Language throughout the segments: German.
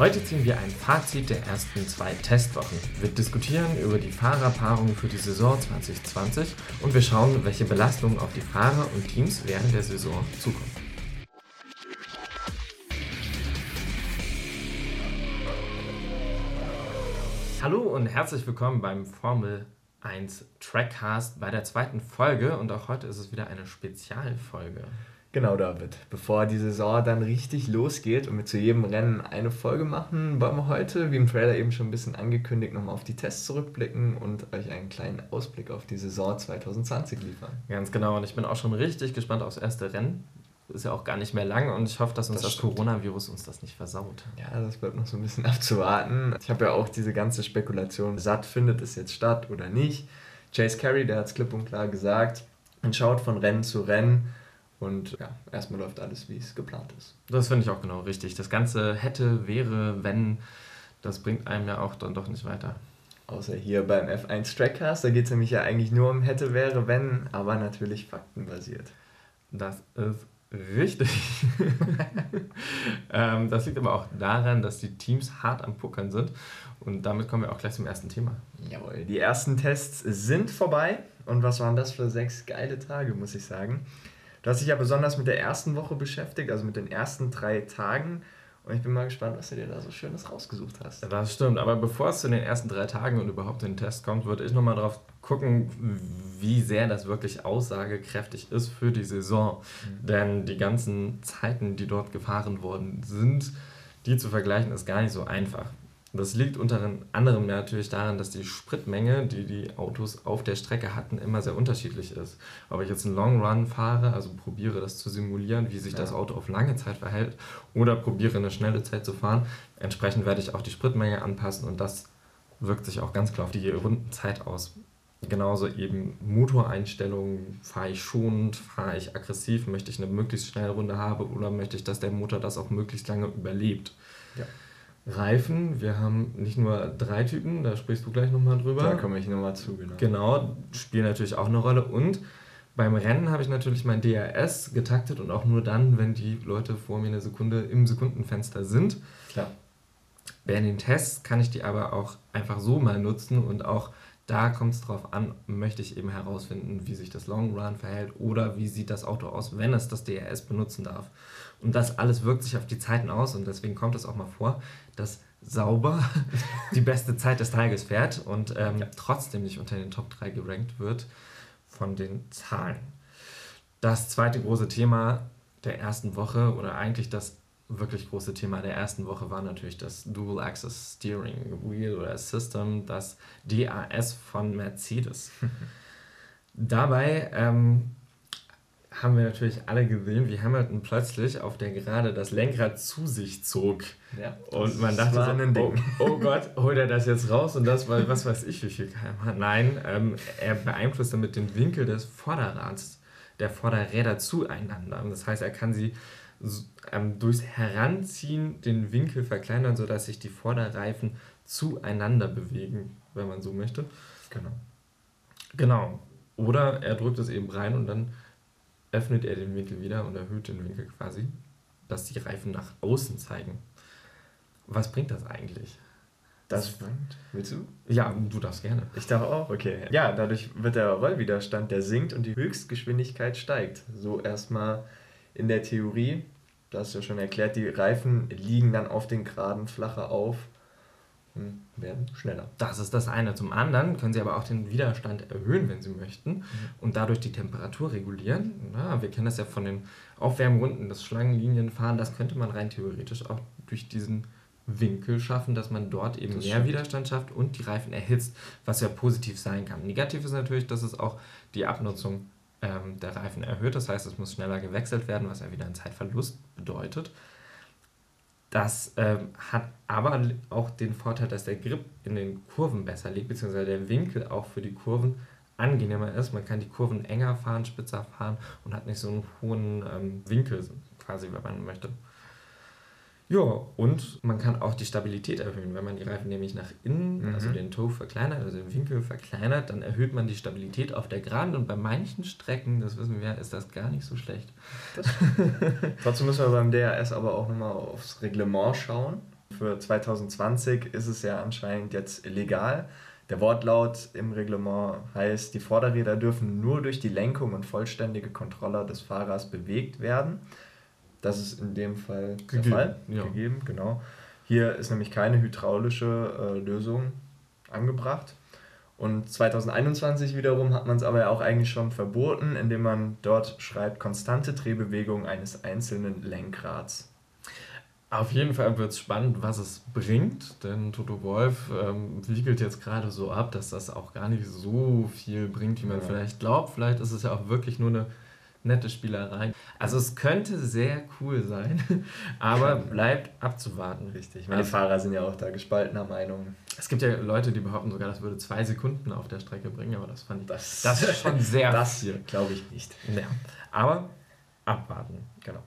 Heute ziehen wir ein Fazit der ersten zwei Testwochen. Wir diskutieren über die Fahrerpaarungen für die Saison 2020 und wir schauen, welche Belastungen auf die Fahrer und Teams während der Saison zukommen. Hallo und herzlich willkommen beim Formel 1 Trackcast bei der zweiten Folge und auch heute ist es wieder eine Spezialfolge. Genau, David. Bevor die Saison dann richtig losgeht und wir zu jedem Rennen eine Folge machen, wollen wir heute, wie im Trailer eben schon ein bisschen angekündigt, nochmal auf die Tests zurückblicken und euch einen kleinen Ausblick auf die Saison 2020 liefern. Ganz genau, und ich bin auch schon richtig gespannt aufs erste Rennen. Ist ja auch gar nicht mehr lang und ich hoffe, dass uns das, das Coronavirus uns das nicht versaut. Ja, das bleibt noch so ein bisschen abzuwarten. Ich habe ja auch diese ganze Spekulation satt, findet es jetzt statt oder nicht. Chase Carey, der hat es klipp und klar gesagt, und schaut von Rennen zu Rennen und ja, erstmal läuft alles, wie es geplant ist. Das finde ich auch genau richtig. Das Ganze hätte, wäre, wenn, das bringt einem ja auch dann doch nicht weiter. Außer hier beim F1 Trackcast, da geht es nämlich ja eigentlich nur um hätte, wäre, wenn, aber natürlich faktenbasiert. Das ist richtig. ähm, das liegt aber auch daran, dass die Teams hart am Puckern sind. Und damit kommen wir auch gleich zum ersten Thema. Jawohl, die ersten Tests sind vorbei. Und was waren das für sechs geile Tage, muss ich sagen. Du hast dich ja besonders mit der ersten Woche beschäftigt, also mit den ersten drei Tagen. Und ich bin mal gespannt, was du dir da so Schönes rausgesucht hast. Ja, das stimmt. Aber bevor es zu den ersten drei Tagen und überhaupt den Test kommt, würde ich nochmal drauf gucken, wie sehr das wirklich aussagekräftig ist für die Saison. Mhm. Denn die ganzen Zeiten, die dort gefahren worden sind, die zu vergleichen, ist gar nicht so einfach. Das liegt unter anderem natürlich daran, dass die Spritmenge, die die Autos auf der Strecke hatten, immer sehr unterschiedlich ist. Ob ich jetzt einen Long Run fahre, also probiere das zu simulieren, wie sich ja. das Auto auf lange Zeit verhält, oder probiere eine schnelle Zeit zu fahren, entsprechend werde ich auch die Spritmenge anpassen und das wirkt sich auch ganz klar auf die Rundenzeit aus. Genauso eben Motoreinstellungen, fahre ich schonend, fahre ich aggressiv, möchte ich eine möglichst schnelle Runde haben oder möchte ich, dass der Motor das auch möglichst lange überlebt. Ja. Reifen. Wir haben nicht nur drei Typen, da sprichst du gleich nochmal drüber. Da komme ich nochmal zu, genau. Genau, spielen natürlich auch eine Rolle. Und beim Rennen habe ich natürlich mein DRS getaktet und auch nur dann, wenn die Leute vor mir eine Sekunde im Sekundenfenster sind. Klar. Bei den Tests kann ich die aber auch einfach so mal nutzen und auch da kommt es drauf an, möchte ich eben herausfinden, wie sich das Long Run verhält oder wie sieht das Auto aus, wenn es das DRS benutzen darf. Und das alles wirkt sich auf die Zeiten aus und deswegen kommt es auch mal vor, dass sauber die beste Zeit des Tages fährt und ähm, ja. trotzdem nicht unter den Top 3 gerankt wird von den Zahlen. Das zweite große Thema der ersten Woche oder eigentlich das wirklich große Thema der ersten Woche war natürlich das Dual Access Steering Wheel oder System, das DAS von Mercedes. Dabei ähm, haben wir natürlich alle gesehen, wie Hamilton plötzlich auf der Gerade das Lenkrad zu sich zog. Ja, und man dachte so, oh, oh, Gott, holt er das jetzt raus und das war, was weiß ich, wie viel km Nein, ähm, er beeinflusst damit den Winkel des Vorderrads, der Vorderräder zueinander. Das heißt, er kann sie ähm, durchs Heranziehen den Winkel verkleinern, sodass sich die Vorderreifen zueinander bewegen, wenn man so möchte. Genau. Genau. Oder er drückt es eben rein und dann öffnet er den Winkel wieder und erhöht den Winkel quasi, dass die Reifen nach außen zeigen. Was bringt das eigentlich? Das spannend. Willst du? Ja, du darfst gerne. Ich darf auch, okay. Ja, dadurch wird der Rollwiderstand, der sinkt und die Höchstgeschwindigkeit steigt. So erstmal in der Theorie, du hast ja schon erklärt, die Reifen liegen dann auf den Geraden flacher auf werden schneller. Das ist das eine. Zum anderen können Sie aber auch den Widerstand erhöhen, wenn Sie möchten, mhm. und dadurch die Temperatur regulieren. Na, wir kennen das ja von den Aufwärmrunden, das Schlangenlinienfahren, das könnte man rein theoretisch auch durch diesen Winkel schaffen, dass man dort eben das mehr stimmt. Widerstand schafft und die Reifen erhitzt, was ja positiv sein kann. Negativ ist natürlich, dass es auch die Abnutzung ähm, der Reifen erhöht. Das heißt, es muss schneller gewechselt werden, was ja wieder einen Zeitverlust bedeutet. Das ähm, hat aber auch den Vorteil, dass der Grip in den Kurven besser liegt, beziehungsweise der Winkel auch für die Kurven angenehmer ist. Man kann die Kurven enger fahren, spitzer fahren und hat nicht so einen hohen ähm, Winkel, quasi, wenn man möchte. Ja, und man kann auch die Stabilität erhöhen. Wenn man die Reifen nämlich nach innen, mhm. also den Toe verkleinert, also den Winkel verkleinert, dann erhöht man die Stabilität auf der Geraden. Und bei manchen Strecken, das wissen wir, ist das gar nicht so schlecht. Trotzdem müssen wir beim DRS aber auch nochmal aufs Reglement schauen. Für 2020 ist es ja anscheinend jetzt legal. Der Wortlaut im Reglement heißt, die Vorderräder dürfen nur durch die Lenkung und vollständige Kontrolle des Fahrers bewegt werden. Das ist in dem Fall gegeben, der Fall. Ja. Gegeben, genau. Hier ist nämlich keine hydraulische äh, Lösung angebracht. Und 2021 wiederum hat man es aber auch eigentlich schon verboten, indem man dort schreibt, konstante Drehbewegung eines einzelnen Lenkrads. Auf jeden Fall wird es spannend, was es bringt, denn Toto Wolf ähm, wiegelt jetzt gerade so ab, dass das auch gar nicht so viel bringt, wie man ja. vielleicht glaubt. Vielleicht ist es ja auch wirklich nur eine nette Spielerei. Also es könnte sehr cool sein, aber bleibt abzuwarten. Richtig. Meine also, Fahrer sind ja auch da gespaltener Meinung. Es gibt ja Leute, die behaupten sogar, das würde zwei Sekunden auf der Strecke bringen, aber das fand ich. Das, das ist schon sehr das viel. Glaube ich nicht. Ja. Aber abwarten. Genau.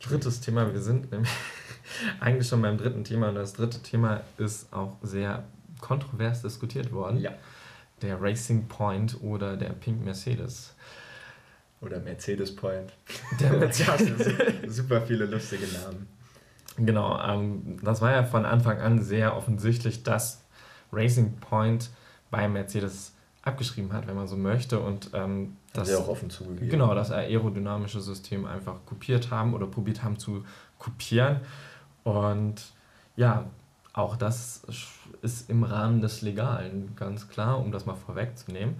Drittes Thema, wir sind nämlich eigentlich schon beim dritten Thema und das dritte Thema ist auch sehr kontrovers diskutiert worden. Ja. Der Racing Point oder der Pink Mercedes. Oder Mercedes Point. Der Mercedes. super viele lustige Namen. Genau, ähm, das war ja von Anfang an sehr offensichtlich, dass Racing Point bei Mercedes abgeschrieben hat, wenn man so möchte. Und ähm, das, auch offen zugegeben. Genau, das aerodynamische System einfach kopiert haben oder probiert haben zu kopieren. Und ja, auch das ist im Rahmen des Legalen, ganz klar, um das mal vorwegzunehmen.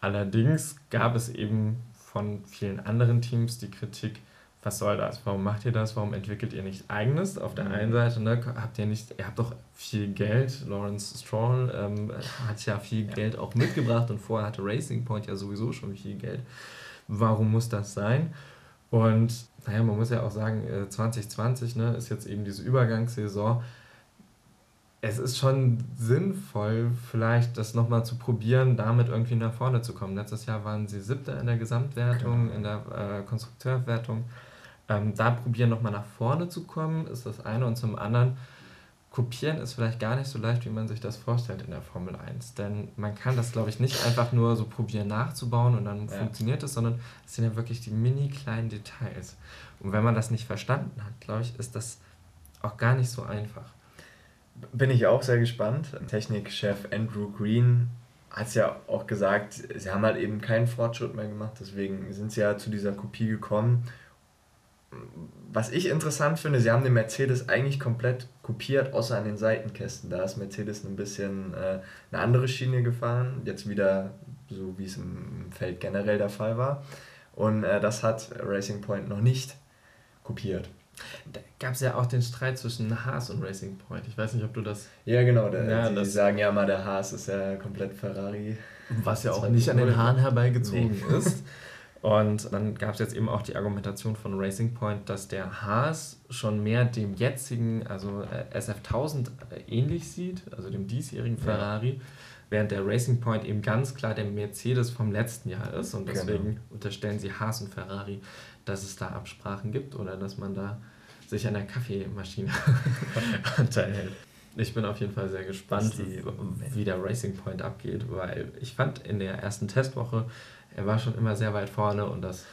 Allerdings gab es eben von vielen anderen Teams die Kritik, was soll das? Warum macht ihr das? Warum entwickelt ihr nichts eigenes? Auf der mhm. einen Seite ne, habt ihr nicht, ihr habt doch viel Geld. Lawrence Stroll ähm, hat ja viel ja. Geld auch mitgebracht und vorher hatte Racing Point ja sowieso schon viel Geld. Warum muss das sein? Und naja, man muss ja auch sagen, 2020 äh, ne, ist jetzt eben diese Übergangssaison es ist schon sinnvoll, vielleicht das nochmal zu probieren, damit irgendwie nach vorne zu kommen. Letztes Jahr waren sie siebter in der Gesamtwertung, genau. in der äh, Konstrukteurwertung. Ähm, da probieren nochmal nach vorne zu kommen, ist das eine. Und zum anderen, kopieren ist vielleicht gar nicht so leicht, wie man sich das vorstellt in der Formel 1. Denn man kann das, glaube ich, nicht einfach nur so probieren nachzubauen und dann ja. funktioniert es, sondern es sind ja wirklich die mini kleinen Details. Und wenn man das nicht verstanden hat, glaube ich, ist das auch gar nicht so einfach. Bin ich auch sehr gespannt. Technikchef Andrew Green hat es ja auch gesagt, sie haben halt eben keinen Fortschritt mehr gemacht, deswegen sind sie ja zu dieser Kopie gekommen. Was ich interessant finde, sie haben den Mercedes eigentlich komplett kopiert, außer an den Seitenkästen. Da ist Mercedes ein bisschen äh, eine andere Schiene gefahren, jetzt wieder so wie es im Feld generell der Fall war. Und äh, das hat Racing Point noch nicht kopiert. Da gab es ja auch den Streit zwischen Haas und Racing Point. Ich weiß nicht, ob du das. Ja, genau. Der, ja, die sagen ja mal, der Haas ist ja komplett Ferrari. Was ja auch nicht an den Haaren herbeigezogen nee. ist. Und dann gab es jetzt eben auch die Argumentation von Racing Point, dass der Haas schon mehr dem jetzigen, also äh, SF1000 äh, ähnlich sieht, also dem diesjährigen Ferrari, ja. während der Racing Point eben ganz klar der Mercedes vom letzten Jahr ist. Und genau. deswegen genau. unterstellen sie Haas und Ferrari, dass es da Absprachen gibt oder dass man da sich an der Kaffeemaschine unterhält. Ich bin auf jeden Fall sehr gespannt, die, wie der Racing Point abgeht, weil ich fand in der ersten Testwoche, er war schon immer sehr weit vorne und das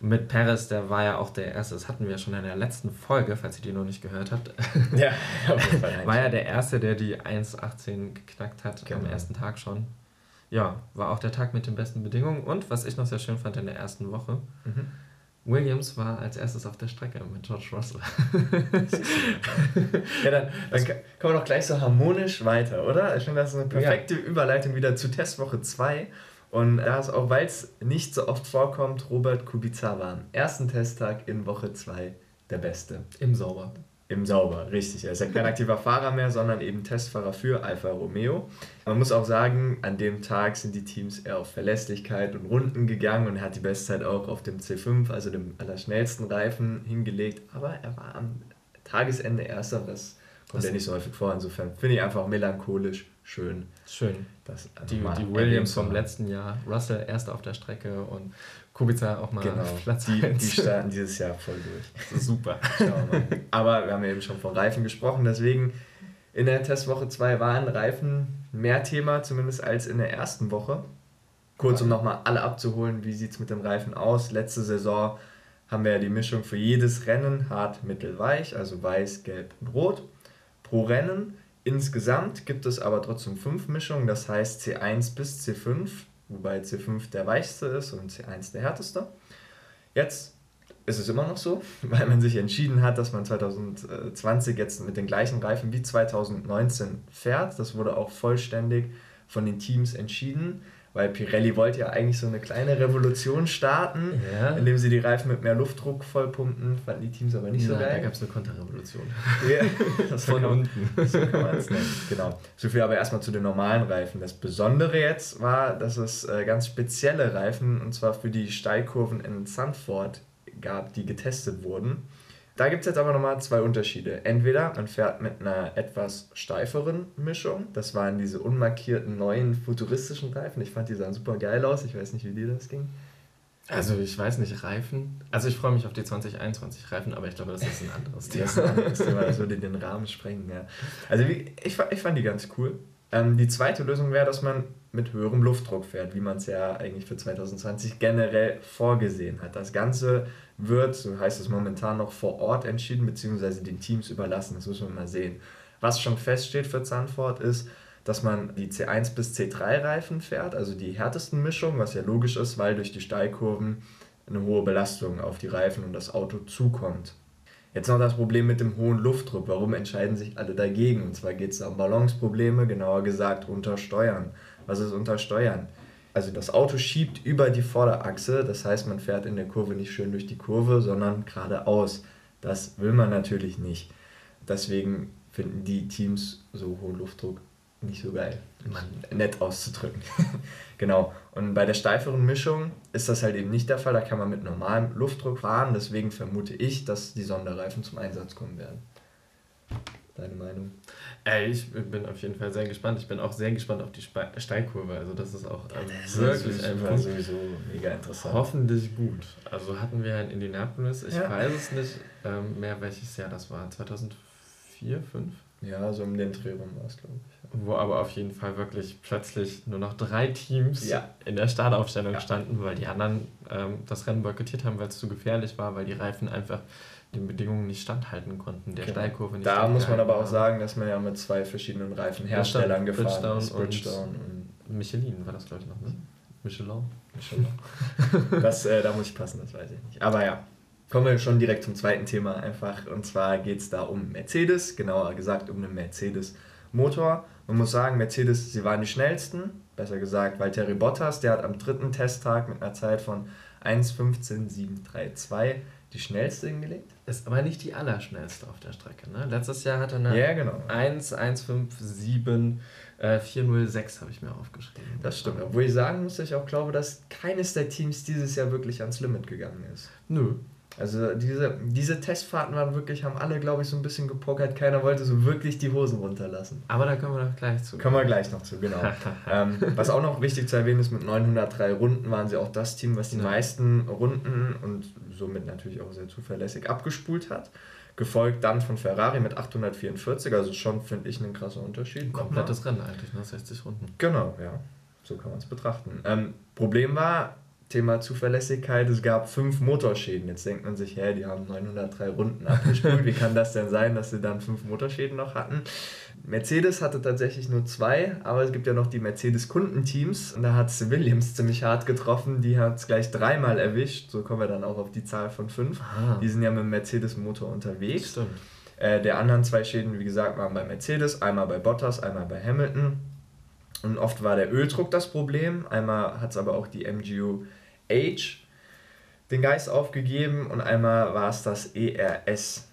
mit Perez, der war ja auch der Erste, das hatten wir schon in der letzten Folge, falls ihr die noch nicht gehört habt. Ja, auf jeden Fall. war ja der Erste, der die 1,18 geknackt hat genau. am ersten Tag schon. Ja, war auch der Tag mit den besten Bedingungen und was ich noch sehr schön fand in der ersten Woche, mhm Williams war als erstes auf der Strecke mit George Russell. ja, dann, dann kommen wir doch gleich so harmonisch weiter, oder? Ich finde, das ist eine perfekte ja. Überleitung wieder zu Testwoche 2. Und da ist auch, weil es nicht so oft vorkommt, Robert Kubica war am ersten Testtag in Woche 2 der Beste. Im Sauber. Im Sauber, richtig. Er ist ja kein aktiver Fahrer mehr, sondern eben Testfahrer für Alfa Romeo. Man muss auch sagen, an dem Tag sind die Teams eher auf Verlässlichkeit und Runden gegangen und er hat die Bestzeit auch auf dem C5, also dem allerschnellsten Reifen, hingelegt. Aber er war am Tagesende Erster, das kommt ja nicht so häufig vor. Insofern finde ich einfach melancholisch schön. Schön. Das die, die Williams vom letzten Jahr, Russell erst auf der Strecke und Kubica auch mal genau. Platz die, die starten dieses Jahr voll durch. Super. Aber wir haben ja eben schon von Reifen gesprochen, deswegen in der Testwoche 2 waren Reifen mehr Thema, zumindest als in der ersten Woche. Kurz, um nochmal alle abzuholen, wie sieht es mit dem Reifen aus? Letzte Saison haben wir ja die Mischung für jedes Rennen hart, mittel, weich, also weiß, gelb und rot. pro Rennen. Insgesamt gibt es aber trotzdem fünf Mischungen, das heißt C1 bis C5, wobei C5 der weichste ist und C1 der härteste. Jetzt ist es immer noch so, weil man sich entschieden hat, dass man 2020 jetzt mit den gleichen Reifen wie 2019 fährt. Das wurde auch vollständig von den Teams entschieden weil Pirelli wollte ja eigentlich so eine kleine Revolution starten, ja. indem sie die Reifen mit mehr Luftdruck vollpumpen, fanden die Teams aber nicht ja, so geil. Da gab es eine Konterrevolution. Ja, das von unten. So kann man es nennen. Genau. So viel aber erstmal zu den normalen Reifen. Das Besondere jetzt war, dass es äh, ganz spezielle Reifen, und zwar für die Steilkurven in Sanford gab, die getestet wurden. Da gibt es jetzt aber nochmal zwei Unterschiede. Entweder man fährt mit einer etwas steiferen Mischung. Das waren diese unmarkierten neuen futuristischen Reifen. Ich fand die sahen super geil aus. Ich weiß nicht, wie dir das ging. Also ich weiß nicht, Reifen. Also ich freue mich auf die 2021 Reifen, aber ich glaube, das ist ein anderes Thema. das ist ein anderes Thema, das würde den Rahmen sprengen, ja. Also ich, ich fand die ganz cool. Ähm, die zweite Lösung wäre, dass man mit höherem Luftdruck fährt, wie man es ja eigentlich für 2020 generell vorgesehen hat. Das Ganze wird, so heißt es momentan noch, vor Ort entschieden, beziehungsweise den Teams überlassen. Das müssen wir mal sehen. Was schon feststeht für Zandvoort ist, dass man die C1 bis C3 Reifen fährt, also die härtesten Mischungen, was ja logisch ist, weil durch die Steilkurven eine hohe Belastung auf die Reifen und das Auto zukommt. Jetzt noch das Problem mit dem hohen Luftdruck. Warum entscheiden sich alle dagegen? Und zwar geht es um Balanceprobleme, genauer gesagt Untersteuern. Was ist Untersteuern? Also das Auto schiebt über die Vorderachse, das heißt, man fährt in der Kurve nicht schön durch die Kurve, sondern geradeaus. Das will man natürlich nicht. Deswegen finden die Teams so hohen Luftdruck nicht so geil, man nett auszudrücken. genau. Und bei der steiferen Mischung ist das halt eben nicht der Fall. Da kann man mit normalem Luftdruck fahren. Deswegen vermute ich, dass die Sonderreifen zum Einsatz kommen werden. Deine Meinung? Ey, ich bin auf jeden Fall sehr gespannt. Ich bin auch sehr gespannt auf die Spe Steilkurve. Also das ist auch ähm, das wirklich ist ein sowieso mega interessant. Hoffentlich gut. Also hatten wir in Indianapolis, ich ja. weiß es nicht ähm, mehr, welches Jahr das war. 2004, 2005? Ja, so um den Dreh rum war es, glaube ich. Wo aber auf jeden Fall wirklich plötzlich nur noch drei Teams ja. in der Startaufstellung ja. standen, weil die anderen ähm, das Rennen boykottiert haben, weil es zu gefährlich war, weil die Reifen einfach den Bedingungen nicht standhalten konnten, der genau. Steilkurve nicht Da muss man aber auch sagen, dass man ja mit zwei verschiedenen Reifenherstellern gefahren Bridgestone ist. Bridgestone und, und Michelin war das, glaube ich, noch, ne? Michelin? Michelin. das, äh, da muss ich passen, das weiß ich nicht. Aber ja, kommen wir schon direkt zum zweiten Thema einfach. Und zwar geht es da um Mercedes, genauer gesagt um einen Mercedes-Motor. Man muss sagen, Mercedes, sie waren die schnellsten. Besser gesagt, Valtteri Bottas, der hat am dritten Testtag mit einer Zeit von 1.15.732 die schnellste hingelegt. Ist aber nicht die allerschnellste auf der Strecke. Ne? Letztes Jahr hat er eine ja, genau. 1.157 äh, 406 habe ich mir aufgeschrieben. Das stimmt. Obwohl ich sagen muss, dass ich auch glaube, dass keines der Teams dieses Jahr wirklich ans Limit gegangen ist. Nö. Also diese, diese Testfahrten waren wirklich, haben alle, glaube ich, so ein bisschen gepokert. Keiner wollte so wirklich die Hosen runterlassen. Aber da kommen wir noch gleich zu. Kommen wir gleich noch zu, genau. ähm, was auch noch wichtig zu erwähnen ist, mit 903 Runden waren sie auch das Team, was die ja. meisten Runden und somit natürlich auch sehr zuverlässig abgespult hat. Gefolgt dann von Ferrari mit 844, also schon, finde ich, ein krasser Unterschied. Komplettes Rennen eigentlich, ne? 60 Runden. Genau, ja. So kann man es betrachten. Ähm, Problem war, Thema Zuverlässigkeit, es gab fünf Motorschäden. Jetzt denkt man sich, hä, die haben 903 Runden abgespult, wie kann das denn sein, dass sie dann fünf Motorschäden noch hatten? Mercedes hatte tatsächlich nur zwei, aber es gibt ja noch die Mercedes-Kundenteams und da hat es Williams ziemlich hart getroffen, die hat es gleich dreimal erwischt, so kommen wir dann auch auf die Zahl von fünf. Ah. Die sind ja mit dem Mercedes-Motor unterwegs. Äh, der anderen zwei Schäden, wie gesagt, waren bei Mercedes, einmal bei Bottas, einmal bei Hamilton. Und oft war der Öldruck das Problem. Einmal hat es aber auch die MGU H den Geist aufgegeben und einmal war es das ERS.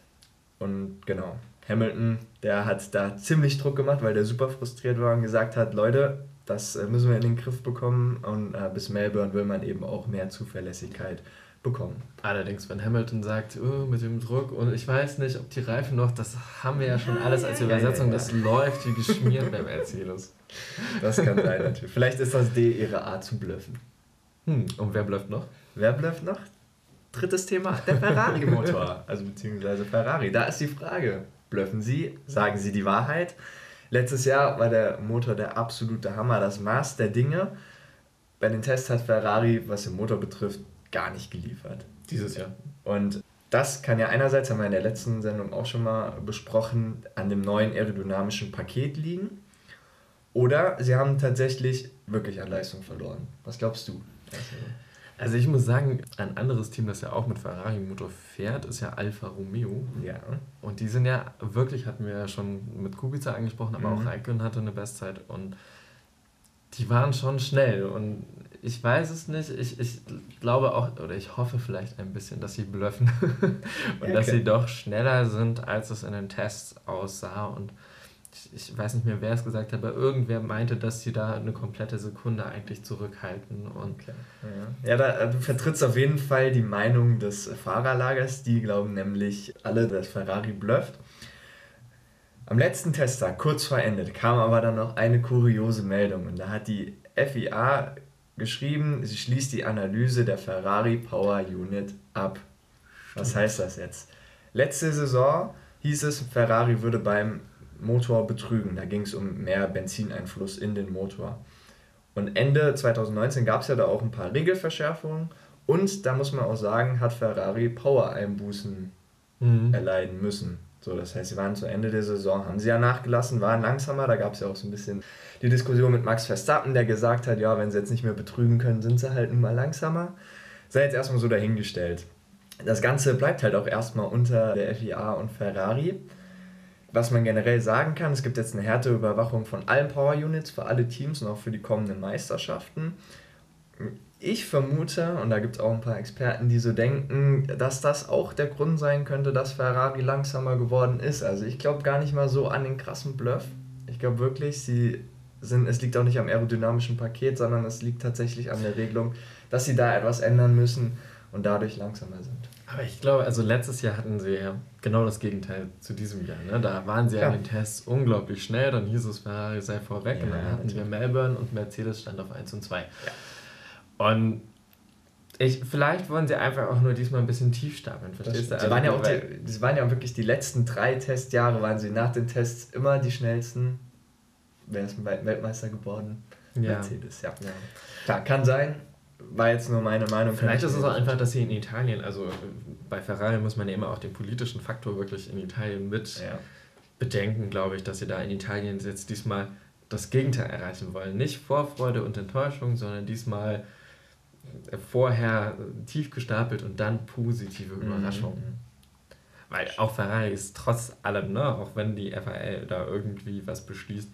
Und genau, Hamilton, der hat da ziemlich Druck gemacht, weil der super frustriert war und gesagt hat, Leute, das äh, müssen wir in den Griff bekommen und äh, bis Melbourne will man eben auch mehr Zuverlässigkeit bekommen. Allerdings, wenn Hamilton sagt, oh, mit dem Druck und ich weiß nicht, ob die Reifen noch, das haben wir ja schon alles als Übersetzung, ja, ja, ja. das läuft wie geschmiert beim Mercedes. Das kann sein natürlich. Vielleicht ist das D ihre Art zu blöffen. Hm, und wer blöfft noch? Wer blöfft noch? Drittes Thema, der Ferrari-Motor. also beziehungsweise Ferrari. Da ist die Frage, blöffen Sie, sagen Sie die Wahrheit? Letztes Jahr war der Motor der absolute Hammer, das Maß der Dinge. Bei den Tests hat Ferrari, was den Motor betrifft, gar nicht geliefert. Dieses Jahr. Und das kann ja einerseits, haben wir in der letzten Sendung auch schon mal besprochen, an dem neuen aerodynamischen Paket liegen. Oder sie haben tatsächlich wirklich an Leistung verloren. Was glaubst du? Also ich muss sagen, ein anderes Team, das ja auch mit Ferrari-Motor fährt, ist ja Alfa Romeo. Ja. Und die sind ja wirklich, hatten wir ja schon mit Kubica angesprochen, aber mhm. auch Raikkonen hatte eine Bestzeit und die waren schon schnell. Und ich weiß es nicht. Ich, ich glaube auch, oder ich hoffe vielleicht ein bisschen, dass sie blöffen und ja, dass sie doch schneller sind, als es in den Tests aussah. Und ich, ich weiß nicht mehr, wer es gesagt hat, aber irgendwer meinte, dass sie da eine komplette Sekunde eigentlich zurückhalten. Und okay. ja, ja da, du vertrittst auf jeden Fall die Meinung des Fahrerlagers. Die glauben nämlich alle, dass Ferrari blufft. Am letzten Testtag, kurz vor Ende, kam aber dann noch eine kuriose Meldung. Und da hat die FIA geschrieben, sie schließt die Analyse der Ferrari Power Unit ab. Was heißt das jetzt? Letzte Saison hieß es, Ferrari würde beim Motor betrügen. Da ging es um mehr Benzineinfluss in den Motor. Und Ende 2019 gab es ja da auch ein paar Regelverschärfungen. Und da muss man auch sagen, hat Ferrari Power-Einbußen mhm. erleiden müssen. So, das heißt, sie waren zu Ende der Saison, haben sie ja nachgelassen, waren langsamer. Da gab es ja auch so ein bisschen die Diskussion mit Max Verstappen, der gesagt hat, ja, wenn sie jetzt nicht mehr betrügen können, sind sie halt nun mal langsamer. Sei jetzt erstmal so dahingestellt. Das Ganze bleibt halt auch erstmal unter der FIA und Ferrari. Was man generell sagen kann, es gibt jetzt eine Härteüberwachung von allen Power Units für alle Teams und auch für die kommenden Meisterschaften. Ich vermute, und da gibt es auch ein paar Experten, die so denken, dass das auch der Grund sein könnte, dass Ferrari langsamer geworden ist. Also ich glaube gar nicht mal so an den krassen Bluff. Ich glaube wirklich, sie sind, es liegt auch nicht am aerodynamischen Paket, sondern es liegt tatsächlich an der Regelung, dass sie da etwas ändern müssen und dadurch langsamer sind. Aber ich glaube, also letztes Jahr hatten sie ja genau das Gegenteil zu diesem Jahr. Ne? Da waren sie ja in den Tests unglaublich schnell, dann hieß es, Ferrari sei vorweg ja, und dann hatten wir Melbourne und Mercedes stand auf 1 und 2. Ja. Und ich, vielleicht wollen sie einfach auch nur diesmal ein bisschen tief stapeln, verstehst du? Also, waren ja auch die, das waren ja wirklich die letzten drei Testjahre, waren sie nach den Tests immer die schnellsten. Wer ist Weltmeister geworden? Ja. Mercedes, ja. ja. Klar, kann sein. War jetzt nur meine Meinung. Vielleicht ist es auch einfach, dass sie in Italien, also bei Ferrari muss man ja immer auch den politischen Faktor wirklich in Italien mit ja. bedenken, glaube ich, dass sie da in Italien jetzt diesmal das Gegenteil erreichen wollen. Nicht Vorfreude und Enttäuschung, sondern diesmal vorher tief gestapelt und dann positive mhm. Überraschungen. Mhm. Weil auch Ferrari ist trotz allem, ne, auch wenn die FAL da irgendwie was beschließt,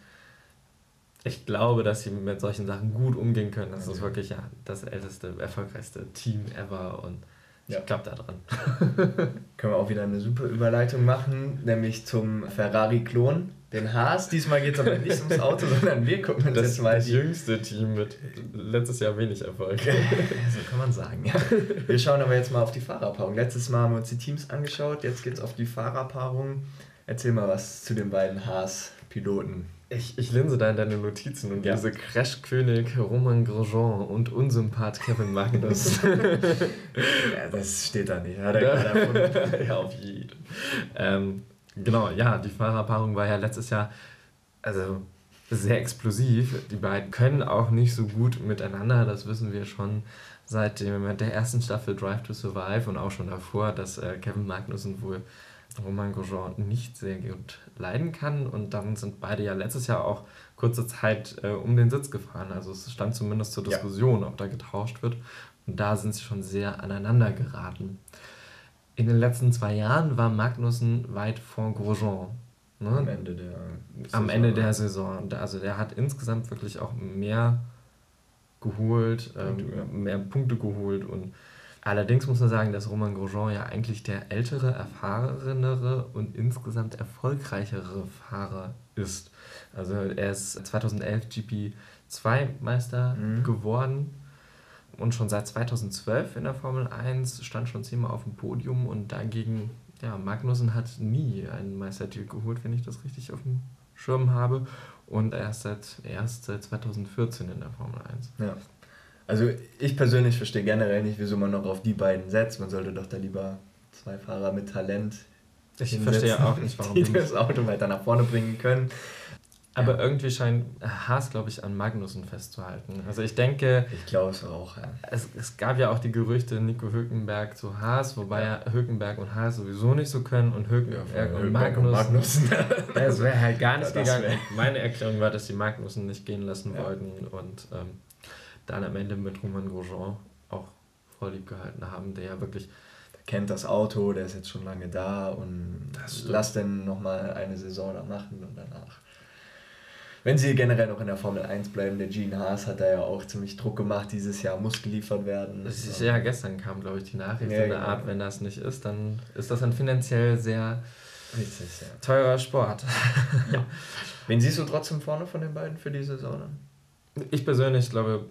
ich glaube, dass sie mit solchen Sachen gut umgehen können. Das okay. ist wirklich ja das älteste, erfolgreichste Team ever und ja. ich glaube da dran. Können wir auch wieder eine super Überleitung machen, nämlich zum Ferrari-Klon den Haas. Diesmal geht es aber nicht ums Auto, sondern wir gucken uns das jetzt mal das jüngste Team mit letztes Jahr wenig Erfolg. so kann man sagen, ja. Wir schauen aber jetzt mal auf die Fahrerpaarung. Letztes Mal haben wir uns die Teams angeschaut, jetzt geht es auf die Fahrerpaarung. Erzähl mal was zu den beiden Haas-Piloten. Ich, ich linse da in deine Notizen und ja. diese Crash-König Roman Grosjean und Unsympath Kevin Magnus. ja, das steht da nicht. Hat er ja, auf jeden. Ähm, Genau, ja, die Fahrerpaarung war ja letztes Jahr also sehr explosiv. Die beiden können auch nicht so gut miteinander, das wissen wir schon seit dem, der ersten Staffel Drive to Survive und auch schon davor, dass äh, Kevin Magnussen wohl Roman Grosjean nicht sehr gut leiden kann. Und dann sind beide ja letztes Jahr auch kurze Zeit äh, um den Sitz gefahren. Also es stand zumindest zur Diskussion, ja. ob da getauscht wird. Und da sind sie schon sehr aneinander geraten in den letzten zwei Jahren war Magnussen weit vor Grosjean. Ne? Am Ende der Saison. Am Ende der Saison. Also der hat insgesamt wirklich auch mehr geholt, ähm, mehr Punkte geholt und allerdings muss man sagen, dass Roman Grosjean ja eigentlich der ältere, erfahrenere und insgesamt erfolgreichere Fahrer ist. Also er ist 2011 GP2 Meister mhm. geworden und schon seit 2012 in der Formel 1, stand schon zehnmal auf dem Podium und dagegen, ja, Magnussen hat nie einen Meistertitel geholt, wenn ich das richtig auf dem Schirm habe und erst seit, erst seit 2014 in der Formel 1. Ja. Also ich persönlich verstehe generell nicht, wieso man noch auf die beiden setzt. Man sollte doch da lieber zwei Fahrer mit Talent ich verstehe auch nicht, warum die das Auto weiter nach vorne bringen können. Aber ja. irgendwie scheint Haas, glaube ich, an Magnussen festzuhalten. Also ich denke. Ich glaube es auch, ja. Es, es gab ja auch die Gerüchte Nico Hülkenberg zu Haas, wobei ja. Hülkenberg und Haas sowieso nicht so können und Hülkenberg, ja, und, Hülkenberg und Magnussen. das wäre halt gar nicht gegangen. Meine Erklärung war, dass die Magnussen nicht gehen lassen wollten und ähm, dann am Ende mit Roman Grosjean auch vorlieb gehalten haben, der ja wirklich kennt das Auto, der ist jetzt schon lange da und lass den nochmal eine Saison da machen und danach wenn sie generell noch in der Formel 1 bleiben, der Gene Haas hat da ja auch ziemlich Druck gemacht, dieses Jahr muss geliefert werden. Das ist ja gestern kam, glaube ich, die Nachricht ja, in der genau. Art, wenn das nicht ist, dann ist das ein finanziell sehr Richtig, ja. teurer Sport. Ja. Wen siehst du trotzdem vorne von den beiden für die Saison? Ich persönlich glaube,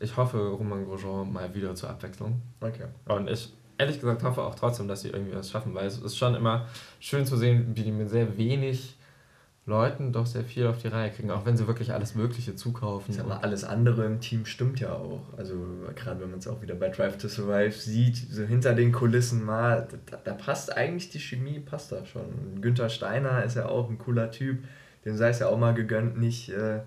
ich hoffe Roman Grosjean mal wieder zur Abwechslung. Okay. Und ich ehrlich gesagt hoffe auch trotzdem, dass sie irgendwie was schaffen, weil es ist schon immer schön zu sehen, wie die mit sehr wenig Leuten doch sehr viel auf die Reihe kriegen, auch wenn sie wirklich alles Mögliche zukaufen. Ich alles andere im Team stimmt ja auch. Also gerade wenn man es auch wieder bei Drive to Survive sieht, so hinter den Kulissen mal, da, da passt eigentlich die Chemie, passt da schon. Und Günther Steiner ist ja auch ein cooler Typ, dem sei es ja auch mal gegönnt, nicht äh,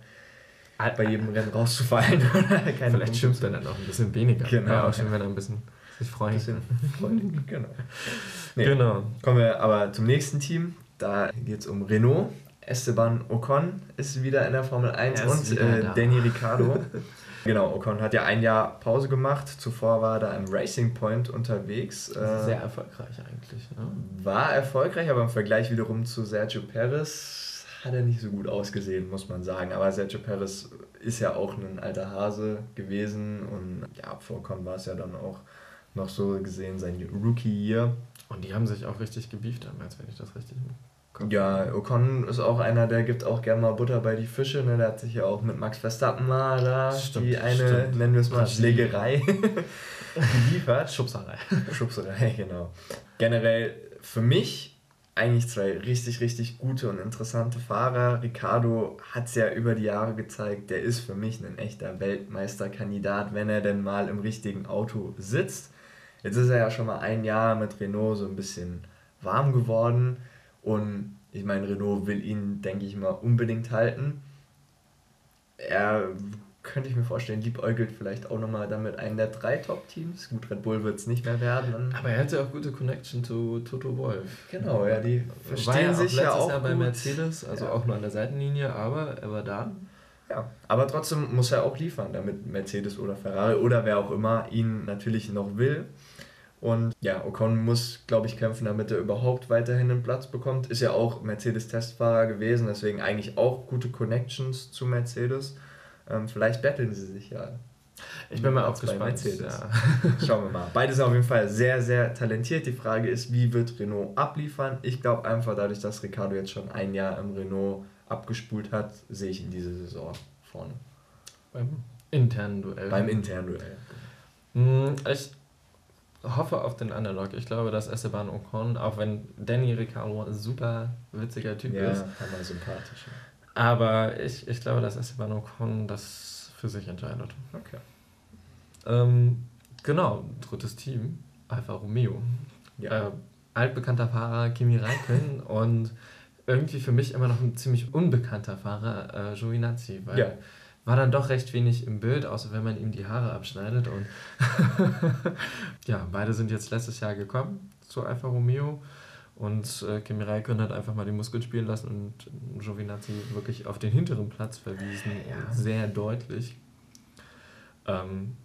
bei jedem Rennen rauszufallen. Vielleicht schimpft er dann auch ein bisschen weniger. Genau. Ja, auch schön, wenn er ein bisschen sich freuen kann. genau. Nee. genau. Kommen wir aber zum nächsten Team. Da geht es um Renault. Esteban Ocon ist wieder in der Formel 1 und äh, Danny Ricciardo. genau, Ocon hat ja ein Jahr Pause gemacht. Zuvor war er da im Racing Point unterwegs. Äh, Sehr erfolgreich eigentlich. Ne? War erfolgreich, aber im Vergleich wiederum zu Sergio Perez hat er nicht so gut ausgesehen, muss man sagen. Aber Sergio Perez ist ja auch ein alter Hase gewesen und ja, vor Ocon war es ja dann auch noch so gesehen sein Rookie-Year. Und die haben sich auch richtig gebieft damals, wenn ich das richtig ja, Ocon ist auch einer, der gibt auch gerne mal Butter bei die Fische. Ne? Der hat sich ja auch mit Max Verstappen mal da stimmt, die eine, stimmt. nennen wir es mal, Schlägerei geliefert. Schubserei. Schubserei, genau. Generell für mich eigentlich zwei richtig, richtig gute und interessante Fahrer. Ricardo hat es ja über die Jahre gezeigt, der ist für mich ein echter Weltmeisterkandidat, wenn er denn mal im richtigen Auto sitzt. Jetzt ist er ja schon mal ein Jahr mit Renault so ein bisschen warm geworden und ich meine, Renault will ihn, denke ich mal, unbedingt halten. Er könnte ich mir vorstellen, liebäugelt vielleicht auch nochmal damit einen der drei Top-Teams. Gut, Red Bull wird es nicht mehr werden. Aber er hatte auch gute Connection zu Toto Wolf. Genau, ja, die verstehen ja sich ja auch. Jahr bei Mercedes, also ja. auch nur an der Seitenlinie, aber er war da. Ja, aber trotzdem muss er auch liefern, damit Mercedes oder Ferrari oder wer auch immer ihn natürlich noch will. Und ja, Ocon muss, glaube ich, kämpfen, damit er überhaupt weiterhin einen Platz bekommt. Ist ja auch Mercedes-Testfahrer gewesen, deswegen eigentlich auch gute Connections zu Mercedes. Ähm, vielleicht betteln sie sich ja. Ich bin mal auch gespannt. Ja. Schauen wir mal. Beide sind auf jeden Fall sehr, sehr talentiert. Die Frage ist, wie wird Renault abliefern? Ich glaube einfach, dadurch, dass Ricardo jetzt schon ein Jahr im Renault abgespult hat, sehe ich in diese Saison vorne. Beim internen Duell. Beim internen Duell. Hm, ich hoffe auf den Underdog. Ich glaube, dass Esteban Ocon, auch wenn Danny Ricciardo ein super witziger Typ ja, ist. Ja, sympathisch. Aber ich, ich glaube, dass Esteban Ocon das für sich entscheidet. Okay. Ähm, genau, drittes Team, Alfa Romeo. Ja. Äh, altbekannter Fahrer Kimi Räikkönen und irgendwie für mich immer noch ein ziemlich unbekannter Fahrer äh, Giovinazzi, weil ja war dann doch recht wenig im Bild, außer wenn man ihm die Haare abschneidet. Und ja, beide sind jetzt letztes Jahr gekommen zu Alfa Romeo. Und äh, Kimi Räikkönen hat einfach mal die Muskeln spielen lassen und Giovinazzi wirklich auf den hinteren Platz verwiesen. Ja. Sehr deutlich. Ähm,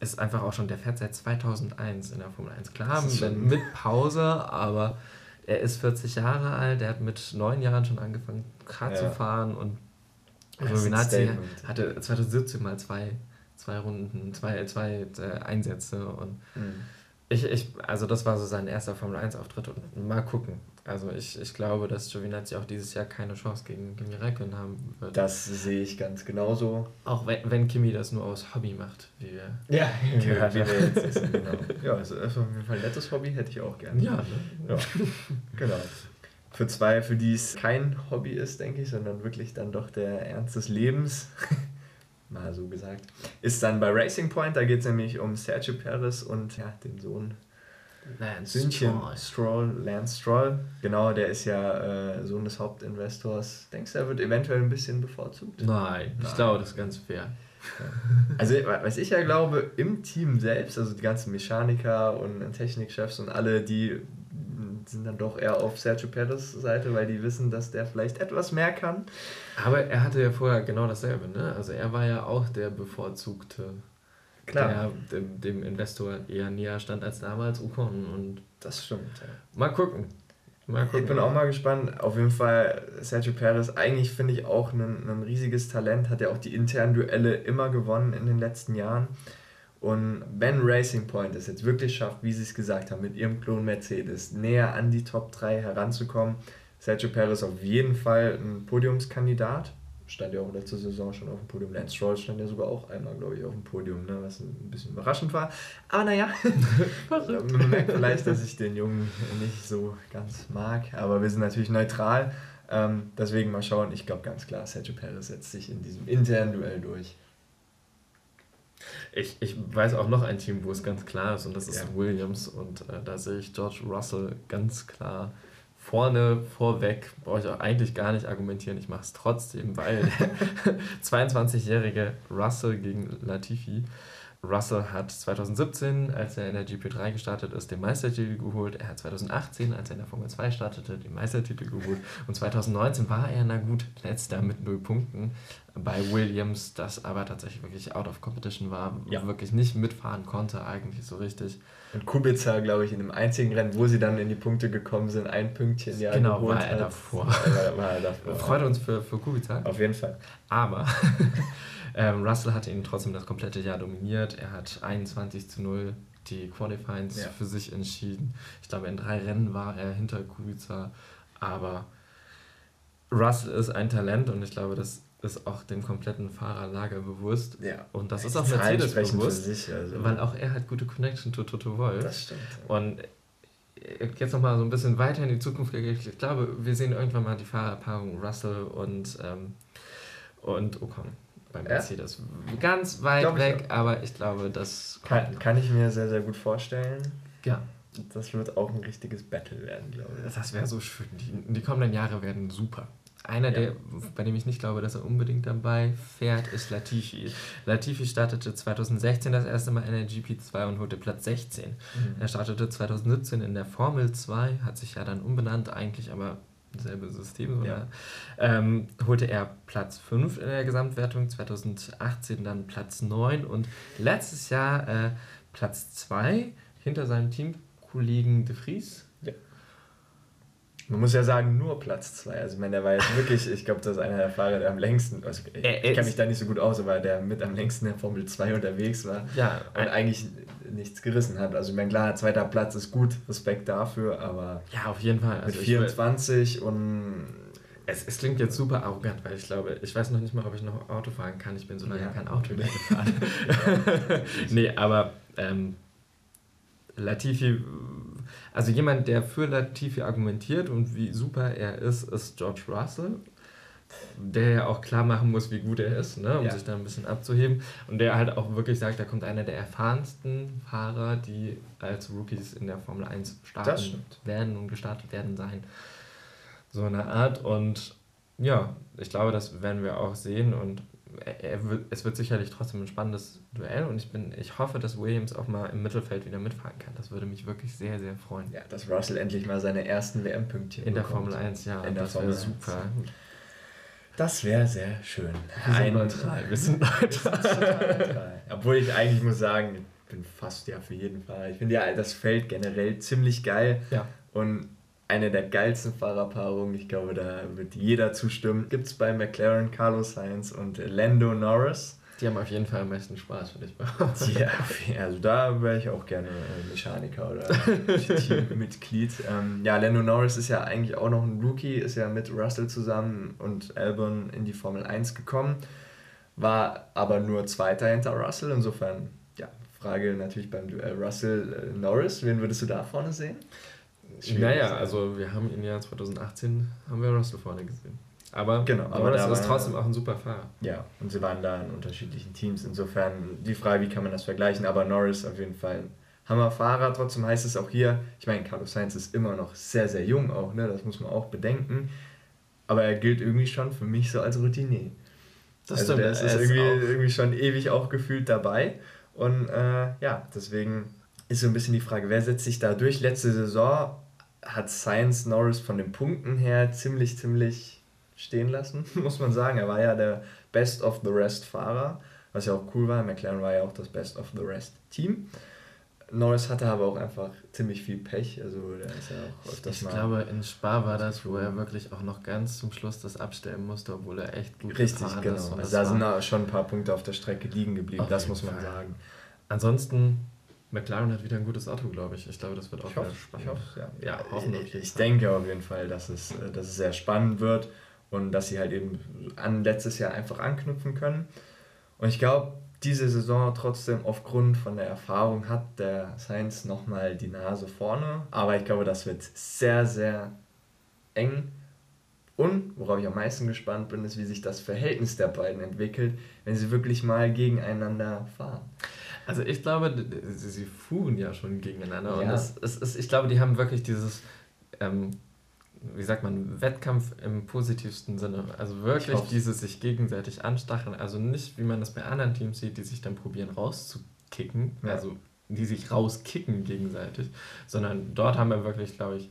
ist einfach auch schon, der fährt seit 2001 in der Formel 1. Klar, mit Pause, aber er ist 40 Jahre alt, er hat mit neun Jahren schon angefangen, Kart ja. zu fahren und Giovinazzi hatte 2017 mal zwei, zwei Runden, zwei, zwei äh, Einsätze und mhm. Ich, ich, also das war so sein erster Formel 1 Auftritt und mal gucken. Also ich, ich glaube, dass Giovinazzi auch dieses Jahr keine Chance gegen Kimi Räikkönen haben wird. Das sehe ich ganz genauso. Auch wenn, wenn Kimi das nur aus Hobby macht, wie wir ja, gehört wie wir jetzt genau. Ja, also auf jeden Fall ein nettes Hobby hätte ich auch gerne. Ja, ne? ja. genau für zwei, für die es kein Hobby ist, denke ich, sondern wirklich dann doch der Ernst des Lebens, mal so gesagt, ist dann bei Racing Point. Da geht es nämlich um Sergio Perez und ja, den Sohn Lance Sündchen Stroll. Stroll, Lance Stroll. Genau, der ist ja äh, Sohn des Hauptinvestors. Denkst du, er wird eventuell ein bisschen bevorzugt? Nein, Nein. ich glaube, das ist ganz fair. Also, was ich ja glaube, im Team selbst, also die ganzen Mechaniker und Technikchefs und alle, die sind dann doch eher auf Sergio Perez Seite, weil die wissen, dass der vielleicht etwas mehr kann. Aber er hatte ja vorher genau dasselbe, ne? Also er war ja auch der bevorzugte Klar. der dem, dem Investor eher näher stand als damals Ocon. Und das stimmt. Ja. Mal gucken. Mal gucken. Ich bin auch mal gespannt. Auf jeden Fall, Sergio Perez, eigentlich finde ich auch ein, ein riesiges Talent, hat ja auch die internen Duelle immer gewonnen in den letzten Jahren. Und wenn Racing Point es jetzt wirklich schafft, wie sie es gesagt haben, mit ihrem Klon Mercedes näher an die Top 3 heranzukommen, Sergio Perez auf jeden Fall ein Podiumskandidat stand ja auch letzte Saison schon auf dem Podium. Lance Stroll stand ja sogar auch einmal, glaube ich, auf dem Podium, ne? was ein bisschen überraschend war. Aber naja, man merkt vielleicht, dass ich den Jungen nicht so ganz mag, aber wir sind natürlich neutral. Ähm, deswegen mal schauen. Ich glaube ganz klar, Sergio Perez setzt sich in diesem internen Duell durch. Ich, ich weiß auch noch ein Team, wo es ganz klar ist, und das ist ja. Williams. Und äh, da sehe ich George Russell ganz klar vorne, vorweg, brauche ich auch eigentlich gar nicht argumentieren, ich mache es trotzdem, weil der 22-jährige Russell gegen Latifi Russell hat 2017, als er in der GP3 gestartet ist, den Meistertitel geholt. Er hat 2018, als er in der Formel 2 startete, den Meistertitel geholt. Und 2019 war er, na gut, letzter mit null Punkten bei Williams, das aber tatsächlich wirklich out of competition war, ja. wirklich nicht mitfahren konnte, eigentlich so richtig. Und Kubica, glaube ich, in dem einzigen Rennen, wo sie dann in die Punkte gekommen sind, ein Pünktchen ja genau, war er davor. War, war er davor. Freut uns für, für Kubica. Auf jeden Fall. Aber ähm, Russell hat ihn trotzdem das komplette Jahr dominiert. Er hat 21 zu 0 die Qualifyings ja. für sich entschieden. Ich glaube, in drei Rennen war er hinter Kubica. Aber Russell ist ein Talent und ich glaube, das ist auch dem kompletten Fahrerlager bewusst. Ja. Und das ist auch Mercedes bewusst, sich, also. weil auch er hat gute Connection zu Toto Wolff. Das stimmt. Und jetzt nochmal so ein bisschen weiter in die Zukunft. Ich glaube, wir sehen irgendwann mal die Fahrerpaarung Russell und, ähm, und Ocon beim ja? Mercedes. Ganz weit glaub weg, aber ich glaube, das kann, kann ich mir sehr, sehr gut vorstellen. Ja. Das wird auch ein richtiges Battle werden, glaube ich. Das wäre so schön. Die, die kommenden Jahre werden super. Einer, ja. der, bei dem ich nicht glaube, dass er unbedingt dabei fährt, ist Latifi. Latifi startete 2016 das erste Mal in der GP2 und holte Platz 16. Mhm. Er startete 2017 in der Formel 2, hat sich ja dann umbenannt, eigentlich aber selbe System, ja. ähm, holte er Platz 5 in der Gesamtwertung, 2018 dann Platz 9 und letztes Jahr äh, Platz 2 hinter seinem Teamkollegen De Vries. Man muss ja sagen, nur Platz 2. Also, ich meine, der war jetzt wirklich, ich glaube, das ist einer der Fahrer, der am längsten, also ich, ich kenne mich da nicht so gut aus, aber der mit am längsten in der Formel 2 unterwegs war ja, und eigentlich nichts gerissen hat. Also ich meine, klar, zweiter Platz ist gut, Respekt dafür, aber ja, auf jeden Fall. Also mit 24 will, und es, es klingt jetzt super arrogant, weil ich glaube, ich weiß noch nicht mal, ob ich noch Auto fahren kann. Ich bin so lange ja. kein Auto mehr gefahren. nee, aber ähm, Latifi, also jemand, der für Latifi argumentiert und wie super er ist, ist George Russell der ja auch klar machen muss, wie gut er ist, ne, um ja. sich da ein bisschen abzuheben. Und der halt auch wirklich sagt, da kommt einer der erfahrensten Fahrer, die als Rookies in der Formel 1 starten werden und gestartet werden sein. So eine Art. Und ja, ich glaube, das werden wir auch sehen. Und wird, es wird sicherlich trotzdem ein spannendes Duell und ich, bin, ich hoffe, dass Williams auch mal im Mittelfeld wieder mitfahren kann. Das würde mich wirklich sehr, sehr freuen. Ja, dass Russell endlich mal seine ersten WM-Pünktchen In bekommt. der Formel 1, ja. In der das wäre super. Das wäre sehr schön. Wir sind neutral. Wir sind neutral. Obwohl ich eigentlich muss sagen, ich bin fast ja für jeden Fall. Ich finde ja das Feld generell ziemlich geil. Ja. Und eine der geilsten Fahrerpaarungen, ich glaube, da wird jeder zustimmen, gibt es bei McLaren Carlos Sainz und Lando Norris. Die haben auf jeden Fall am meisten Spaß, würde ich behaupten. Ja, also da wäre ich auch gerne Mechaniker oder Teammitglied. Ähm, ja, Lando Norris ist ja eigentlich auch noch ein Rookie, ist ja mit Russell zusammen und Albon in die Formel 1 gekommen, war aber nur Zweiter hinter Russell. Insofern, ja, Frage natürlich beim Duell Russell-Norris, wen würdest du da vorne sehen? Naja, also wir haben ihn ja 2018, haben wir Russell vorne gesehen. Aber, genau, aber das ist trotzdem auch ein super Fahrer. Ja, und sie waren da in unterschiedlichen Teams. Insofern die Frage, wie kann man das vergleichen? Aber Norris auf jeden Fall Hammerfahrer. Trotzdem heißt es auch hier, ich meine, Carlos Sainz ist immer noch sehr, sehr jung auch, ne? das muss man auch bedenken. Aber er gilt irgendwie schon für mich so als Routinier. Das also stimmt, der ist, ist irgendwie, irgendwie schon ewig auch gefühlt dabei. Und äh, ja, deswegen ist so ein bisschen die Frage, wer setzt sich da durch? Letzte Saison hat Science Norris von den Punkten her ziemlich, ziemlich stehen lassen, muss man sagen. Er war ja der Best of the Rest Fahrer, was ja auch cool war. McLaren war ja auch das Best of the Rest Team. Norris hatte aber auch einfach ziemlich viel Pech. Also der ist ja auch öfters Ich mal glaube, in Spa war das, wo er wirklich auch noch ganz zum Schluss das abstellen musste, obwohl er echt gut Richtig, gefahren genau. ist. Also da sind schon ein paar Punkte auf der Strecke liegen geblieben, das muss man Fall. sagen. Ansonsten, McLaren hat wieder ein gutes Auto, glaube ich. Ich glaube, das wird auch ich hoffe, spannend. Ich hoffe, ja. ja. Ich, ich denke auf jeden Fall, dass es, äh, dass es sehr spannend wird und dass sie halt eben an letztes Jahr einfach anknüpfen können. Und ich glaube, diese Saison trotzdem aufgrund von der Erfahrung hat der Sainz nochmal die Nase vorne. Aber ich glaube, das wird sehr, sehr eng. Und worauf ich am meisten gespannt bin, ist, wie sich das Verhältnis der beiden entwickelt, wenn sie wirklich mal gegeneinander fahren. Also ich glaube, sie fuhren ja schon gegeneinander. Ja. Und es, es ist, ich glaube, die haben wirklich dieses ähm, wie sagt man, Wettkampf im positivsten Sinne. Also wirklich dieses sich gegenseitig anstacheln. Also nicht, wie man das bei anderen Teams sieht, die sich dann probieren rauszukicken, ja. also die sich rauskicken gegenseitig, sondern dort haben wir wirklich, glaube ich,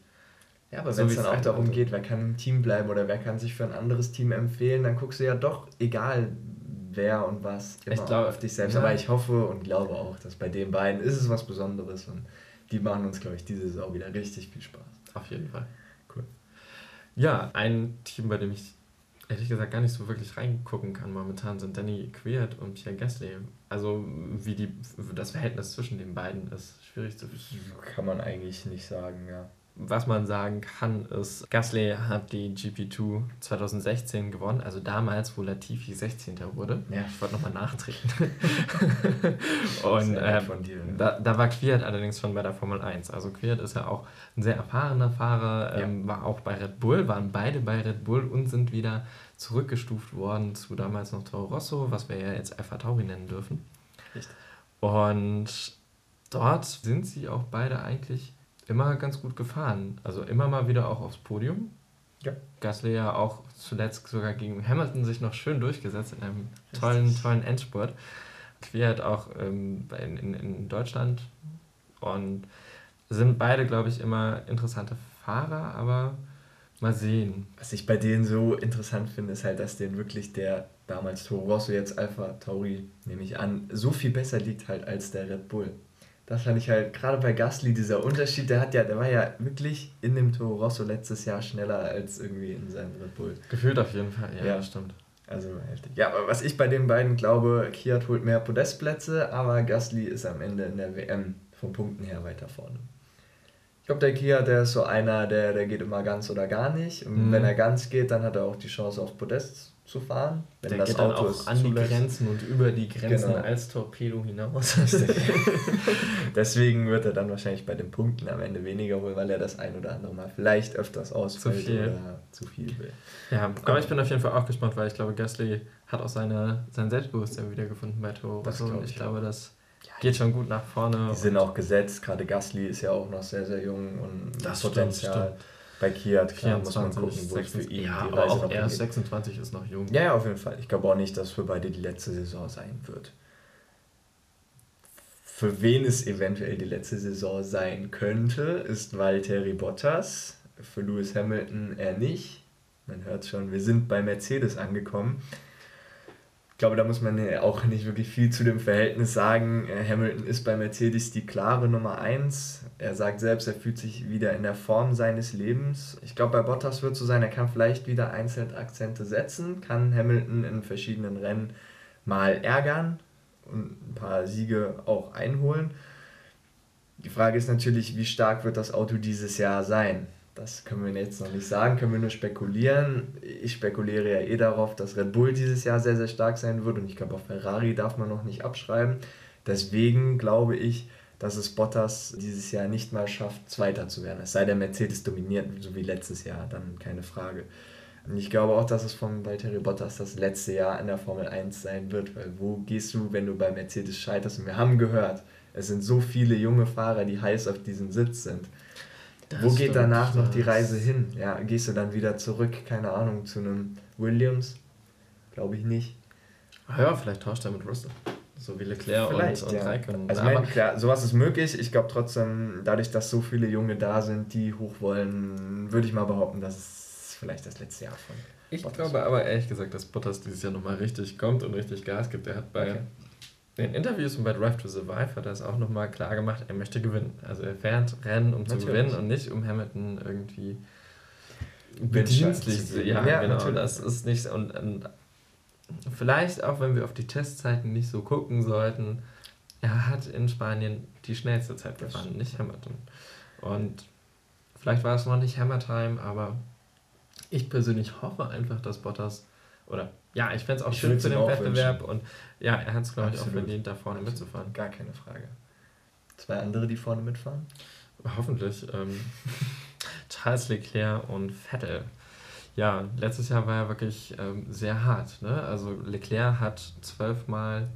ja, aber so wenn es dann auch darum geht, wer kann im Team bleiben oder wer kann sich für ein anderes Team empfehlen, dann guckst du ja doch, egal wer und was, immer ich glaub, auf dich selbst. Ja. Aber ich hoffe und glaube auch, dass bei den beiden ist es was Besonderes und die machen uns, glaube ich, diese Saison wieder richtig viel Spaß. Auf jeden Fall. Ja, ein Team, bei dem ich ehrlich gesagt gar nicht so wirklich reingucken kann momentan, sind Danny Queert und Pierre Gasly. Also wie die, das Verhältnis zwischen den beiden ist schwierig zu Kann man eigentlich nicht sagen, ja was man sagen kann, ist, Gasly hat die GP2 2016 gewonnen, also damals, wo Latifi 16. wurde. Ja. Ich wollte nochmal nachtreten. und äh, dir, ne? da, da war Quiert allerdings schon bei der Formel 1. Also Quiert ist ja auch ein sehr erfahrener Fahrer, ähm, war auch bei Red Bull, waren beide bei Red Bull und sind wieder zurückgestuft worden zu damals noch Toro Rosso, was wir ja jetzt Alpha Tauri nennen dürfen. Richtig. Und dort sind sie auch beide eigentlich immer ganz gut gefahren. Also immer mal wieder auch aufs Podium. Ja. Gasly ja auch zuletzt sogar gegen Hamilton sich noch schön durchgesetzt in einem tollen, tollen Endspurt. Quert auch ähm, in, in, in Deutschland und sind beide, glaube ich, immer interessante Fahrer, aber mal sehen. Was ich bei denen so interessant finde, ist halt, dass denen wirklich der damals Toro Rosso, jetzt Alpha Tauri, nehme ich an, so viel besser liegt halt als der Red Bull das fand ich halt gerade bei Gasly dieser Unterschied, der hat ja, der war ja wirklich in dem Toro Rosso letztes Jahr schneller als irgendwie in seinem Red Bull. Gefühlt auf jeden Fall, ja, ja. das stimmt. Also heftig. Ja, aber was ich bei den beiden glaube, Kiat holt mehr Podestplätze, aber Gasly ist am Ende in der WM von Punkten her weiter vorne. Ich glaube, der Kia, der ist so einer, der, der geht immer ganz oder gar nicht. Und mhm. wenn er ganz geht, dann hat er auch die Chance auf Podest zu fahren. Wenn der das geht Auto dann auch an zulässt. die Grenzen und über die Grenzen genau. als Torpedo hinaus. Deswegen wird er dann wahrscheinlich bei den Punkten am Ende weniger holen, weil er das ein oder andere Mal vielleicht öfters ausfällt zu viel. oder zu viel will. Ja, aber ich bin auf jeden Fall auch gespannt, weil ich glaube, Gasly hat auch seine, sein Selbstbewusstsein wiedergefunden bei Toro. Das also, ich, ich glaube, das geht schon gut nach vorne. Die sind auch gesetzt, gerade Gasly ist ja auch noch sehr, sehr jung und das Potenzial. Stimmt, stimmt bei Kiat, klar, 24, muss man gucken, wo es für ihn ja, die Reise auch erst 26 ist noch jung. Ja, ja, auf jeden Fall. Ich glaube auch nicht, dass für beide die letzte Saison sein wird. Für wen es eventuell die letzte Saison sein könnte, ist Valtteri Bottas. Für Lewis Hamilton eher nicht. Man hört schon, wir sind bei Mercedes angekommen glaube, da muss man auch nicht wirklich viel zu dem Verhältnis sagen. Äh, Hamilton ist bei Mercedes die klare Nummer 1. Er sagt selbst, er fühlt sich wieder in der Form seines Lebens. Ich glaube, bei Bottas wird es so sein, er kann vielleicht wieder einzelne Akzente setzen, kann Hamilton in verschiedenen Rennen mal ärgern und ein paar Siege auch einholen. Die Frage ist natürlich, wie stark wird das Auto dieses Jahr sein? Das können wir jetzt noch nicht sagen, können wir nur spekulieren. Ich spekuliere ja eh darauf, dass Red Bull dieses Jahr sehr, sehr stark sein wird und ich glaube, auch Ferrari darf man noch nicht abschreiben. Deswegen glaube ich, dass es Bottas dieses Jahr nicht mal schafft, Zweiter zu werden. Es sei denn, Mercedes dominiert, so wie letztes Jahr, dann keine Frage. Und ich glaube auch, dass es von Valtteri Bottas das letzte Jahr in der Formel 1 sein wird, weil wo gehst du, wenn du bei Mercedes scheiterst? Und wir haben gehört, Es sind so viele junge Fahrer, die heiß auf diesem Sitz sind. Das Wo geht danach noch die Reise hin? Ja, gehst du dann wieder zurück, keine Ahnung, zu einem Williams? Glaube ich nicht. Ah ja, vielleicht tauscht er mit Russell. So wie Leclerc vielleicht, und, und ja. Raikkonen. Also mein, klar, sowas ist möglich. Ich glaube trotzdem, dadurch, dass so viele Junge da sind, die hoch wollen, würde ich mal behaupten, dass es vielleicht das letzte Jahr von Ich Bottas glaube aber ehrlich gesagt, dass Bottas dieses Jahr nochmal richtig kommt und richtig Gas gibt. Er hat bei okay. Den Interviews und bei Drive to Survive hat er es auch nochmal klar gemacht, er möchte gewinnen. Also er fährt Rennen, um natürlich. zu gewinnen und nicht um Hamilton irgendwie bedienstlich zu Ja, ja genau. Natürlich. Das ist nicht und, und vielleicht auch wenn wir auf die Testzeiten nicht so gucken sollten, er hat in Spanien die schnellste Zeit gefahren, nicht Hamilton. Und vielleicht war es noch nicht Hammer Time, aber ich persönlich hoffe einfach, dass Bottas oder ja, ich fände es auch ich schön für den Wettbewerb und ja, er hat es, glaube ich, auch verdient, da vorne Absolut. mitzufahren. Gar keine Frage. Zwei andere, die vorne mitfahren? Hoffentlich. Ähm, Charles Leclerc und Vettel. Ja, letztes Jahr war er wirklich ähm, sehr hart. Ne? Also Leclerc hat zwölfmal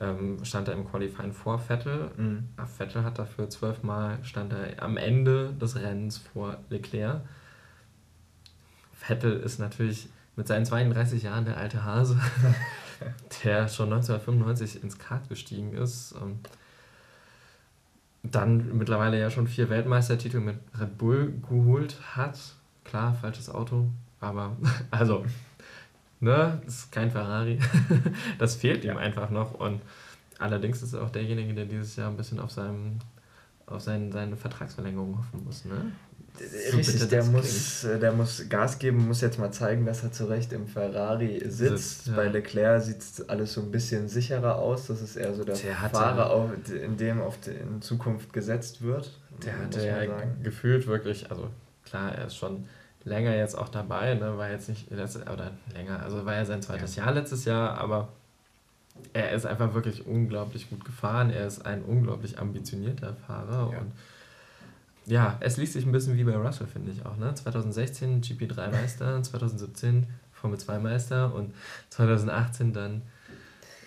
ähm, stand er im Qualifying vor Vettel. Mhm. Vettel hat dafür zwölfmal stand er am Ende des Rennens vor Leclerc. Vettel ist natürlich mit seinen 32 Jahren der alte Hase, der schon 1995 ins Kart gestiegen ist. Ähm, dann mittlerweile ja schon vier Weltmeistertitel mit Red Bull geholt hat klar, falsches Auto, aber also, ne, das ist kein Ferrari. das fehlt ja. ihm einfach noch und allerdings ist er auch derjenige, der dieses Jahr ein bisschen auf seinem auf seinen, seine Vertragsverlängerung hoffen muss, ne? Richtig, der muss, äh, der muss Gas geben, muss jetzt mal zeigen, dass er zurecht im Ferrari sitzt. sitzt ja. Bei Leclerc sieht alles so ein bisschen sicherer aus. Das ist eher so der, der Fahrer, auf, in dem auf in Zukunft gesetzt wird. Der hatte ja sagen. gefühlt wirklich, also klar, er ist schon länger jetzt auch dabei, ne? war jetzt nicht letzte, oder länger, also war ja sein zweites ja. Jahr letztes Jahr, aber er ist einfach wirklich unglaublich gut gefahren. Er ist ein unglaublich ambitionierter Fahrer ja. und ja, es liest sich ein bisschen wie bei Russell, finde ich auch. Ne? 2016 GP3 Meister, 2017 Formel 2 Meister und 2018 dann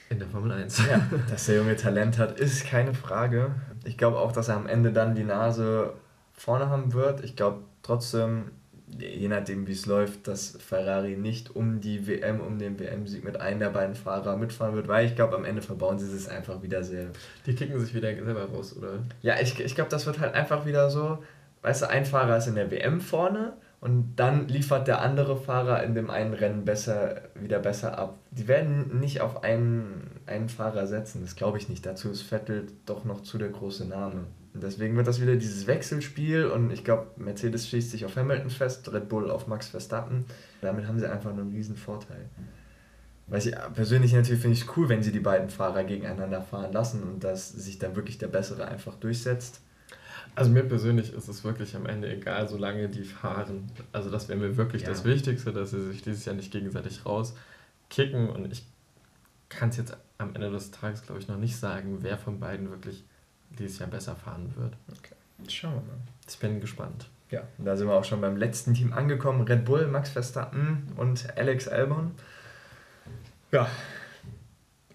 in der Formel 1. Ja, dass der Junge Talent hat, ist keine Frage. Ich glaube auch, dass er am Ende dann die Nase vorne haben wird. Ich glaube trotzdem, je nachdem wie es läuft, dass Ferrari nicht um die WM, um den WM-Sieg mit einem der beiden Fahrer mitfahren wird, weil ich glaube, am Ende verbauen sie es einfach wieder sehr. Die kicken sich wieder selber raus, oder? Ja, ich, ich glaube, das wird halt einfach wieder so, weißt du, ein Fahrer ist in der WM vorne und dann liefert der andere Fahrer in dem einen Rennen besser, wieder besser ab. Die werden nicht auf einen, einen Fahrer setzen, das glaube ich nicht. Dazu ist Vettel doch noch zu der große Name. Und deswegen wird das wieder dieses Wechselspiel und ich glaube, Mercedes schießt sich auf Hamilton fest, Red Bull auf Max Verstappen. Damit haben sie einfach einen riesen Vorteil. Was ich persönlich natürlich finde ich cool, wenn sie die beiden Fahrer gegeneinander fahren lassen und dass sich dann wirklich der Bessere einfach durchsetzt. Also mir persönlich ist es wirklich am Ende egal, solange die fahren. Also das wäre mir wirklich ja. das Wichtigste, dass sie sich dieses Jahr nicht gegenseitig rauskicken und ich kann es jetzt am Ende des Tages, glaube ich, noch nicht sagen, wer von beiden wirklich dieses Jahr besser fahren wird. Okay, schauen wir mal. Ich bin gespannt. Ja, und da sind wir auch schon beim letzten Team angekommen. Red Bull, Max Verstappen und Alex Albon. Ja,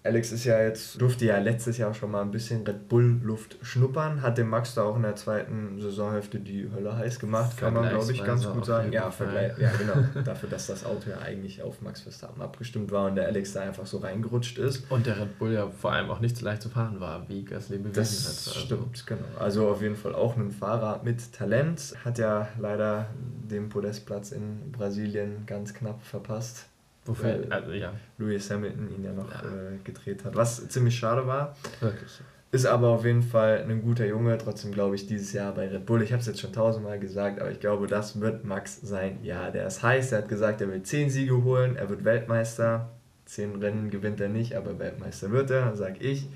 Alex ist ja jetzt, durfte ja letztes Jahr schon mal ein bisschen Red Bull-Luft schnuppern, hat dem Max da auch in der zweiten Saisonhälfte die Hölle heiß gemacht, kann man glaube ich ganz gut sagen. Ja, Vergleich, ja, genau. Dafür, dass das Auto ja eigentlich auf Max Verstappen abgestimmt war und der Alex da einfach so reingerutscht ist. Und der Red Bull ja vor allem auch nicht so leicht zu fahren war, wie Gasly bewiesen das hat. Also. Stimmt, genau. Also auf jeden Fall auch ein Fahrer mit Talent, hat ja leider den Podestplatz in Brasilien ganz knapp verpasst. Wofür, also, ja. Lewis Hamilton ihn ja noch ja. Äh, gedreht hat. Was ziemlich schade war. Wirklich. Ist aber auf jeden Fall ein guter Junge. Trotzdem glaube ich dieses Jahr bei Red Bull. Ich habe es jetzt schon tausendmal gesagt, aber ich glaube, das wird Max sein. Ja, der ist heiß. Er hat gesagt, er will zehn Siege holen. Er wird Weltmeister. Zehn Rennen gewinnt er nicht, aber Weltmeister wird er, sag ich.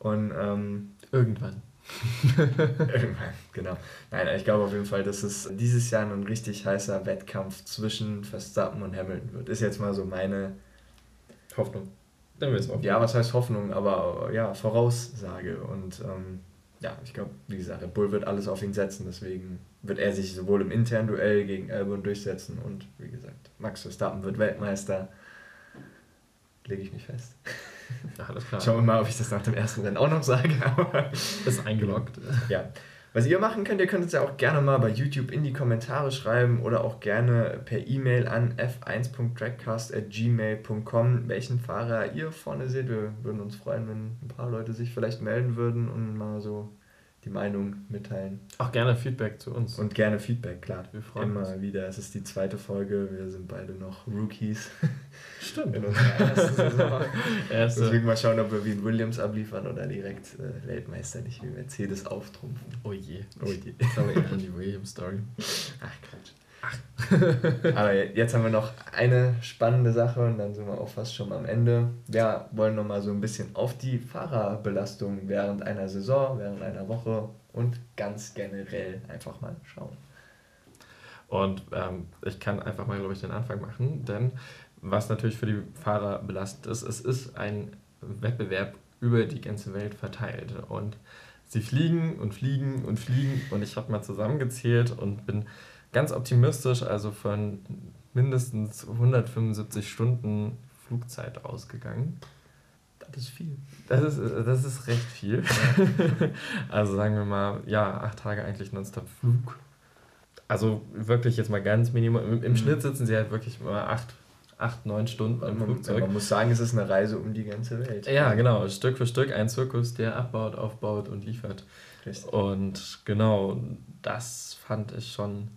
Und ähm, irgendwann. Irgendwann, genau. Nein, ich glaube auf jeden Fall, dass es dieses Jahr ein richtig heißer Wettkampf zwischen Verstappen und Hamilton wird. Ist jetzt mal so meine Hoffnung. Ja, was heißt Hoffnung, aber ja, Voraussage. Und ähm, ja, ich glaube, wie gesagt, Red Bull wird alles auf ihn setzen, deswegen wird er sich sowohl im internen Duell gegen Albon durchsetzen und wie gesagt, Max Verstappen wird Weltmeister. Lege ich mich fest. Alles klar. Schauen wir mal, ob ich das nach dem ersten Rennen auch noch sage. ist eingeloggt. Ja. Was ihr machen könnt, ihr könnt es ja auch gerne mal bei YouTube in die Kommentare schreiben oder auch gerne per E-Mail an f1.trackcast.gmail.com, welchen Fahrer ihr vorne seht. Wir würden uns freuen, wenn ein paar Leute sich vielleicht melden würden und mal so die Meinung mitteilen. Auch gerne Feedback zu uns. Und gerne Feedback, klar. Wir freuen Immer uns. wieder. Es ist die zweite Folge. Wir sind beide noch Rookies. Stimmt. In unserer ersten Saison. Erste. Deswegen mal schauen, ob wir wie ein Williams abliefern oder direkt äh, Weltmeister nicht wie Mercedes auftrumpfen. Oh je. Oh je. Das war eher die Williams-Story. Ach, Quatsch. Aber jetzt haben wir noch eine spannende Sache und dann sind wir auch fast schon am Ende. Wir wollen noch mal so ein bisschen auf die Fahrerbelastung während einer Saison, während einer Woche und ganz generell einfach mal schauen. Und ähm, ich kann einfach mal, glaube ich, den Anfang machen, denn was natürlich für die Fahrer belastend ist, es ist ein Wettbewerb über die ganze Welt verteilt. Und sie fliegen und fliegen und fliegen und ich habe mal zusammengezählt und bin ganz optimistisch, also von mindestens 175 Stunden Flugzeit ausgegangen. Das ist viel. Das ist, das ist recht viel. also sagen wir mal, ja, acht Tage eigentlich nonstop Flug. Also wirklich jetzt mal ganz minimum. Im, im mhm. Schnitt sitzen sie halt wirklich mal acht, acht neun Stunden im Flugzeug. Man muss sagen, es ist eine Reise um die ganze Welt. Ja, genau. Stück für Stück ein Zirkus, der abbaut, aufbaut und liefert. Richtig. Und genau, das fand ich schon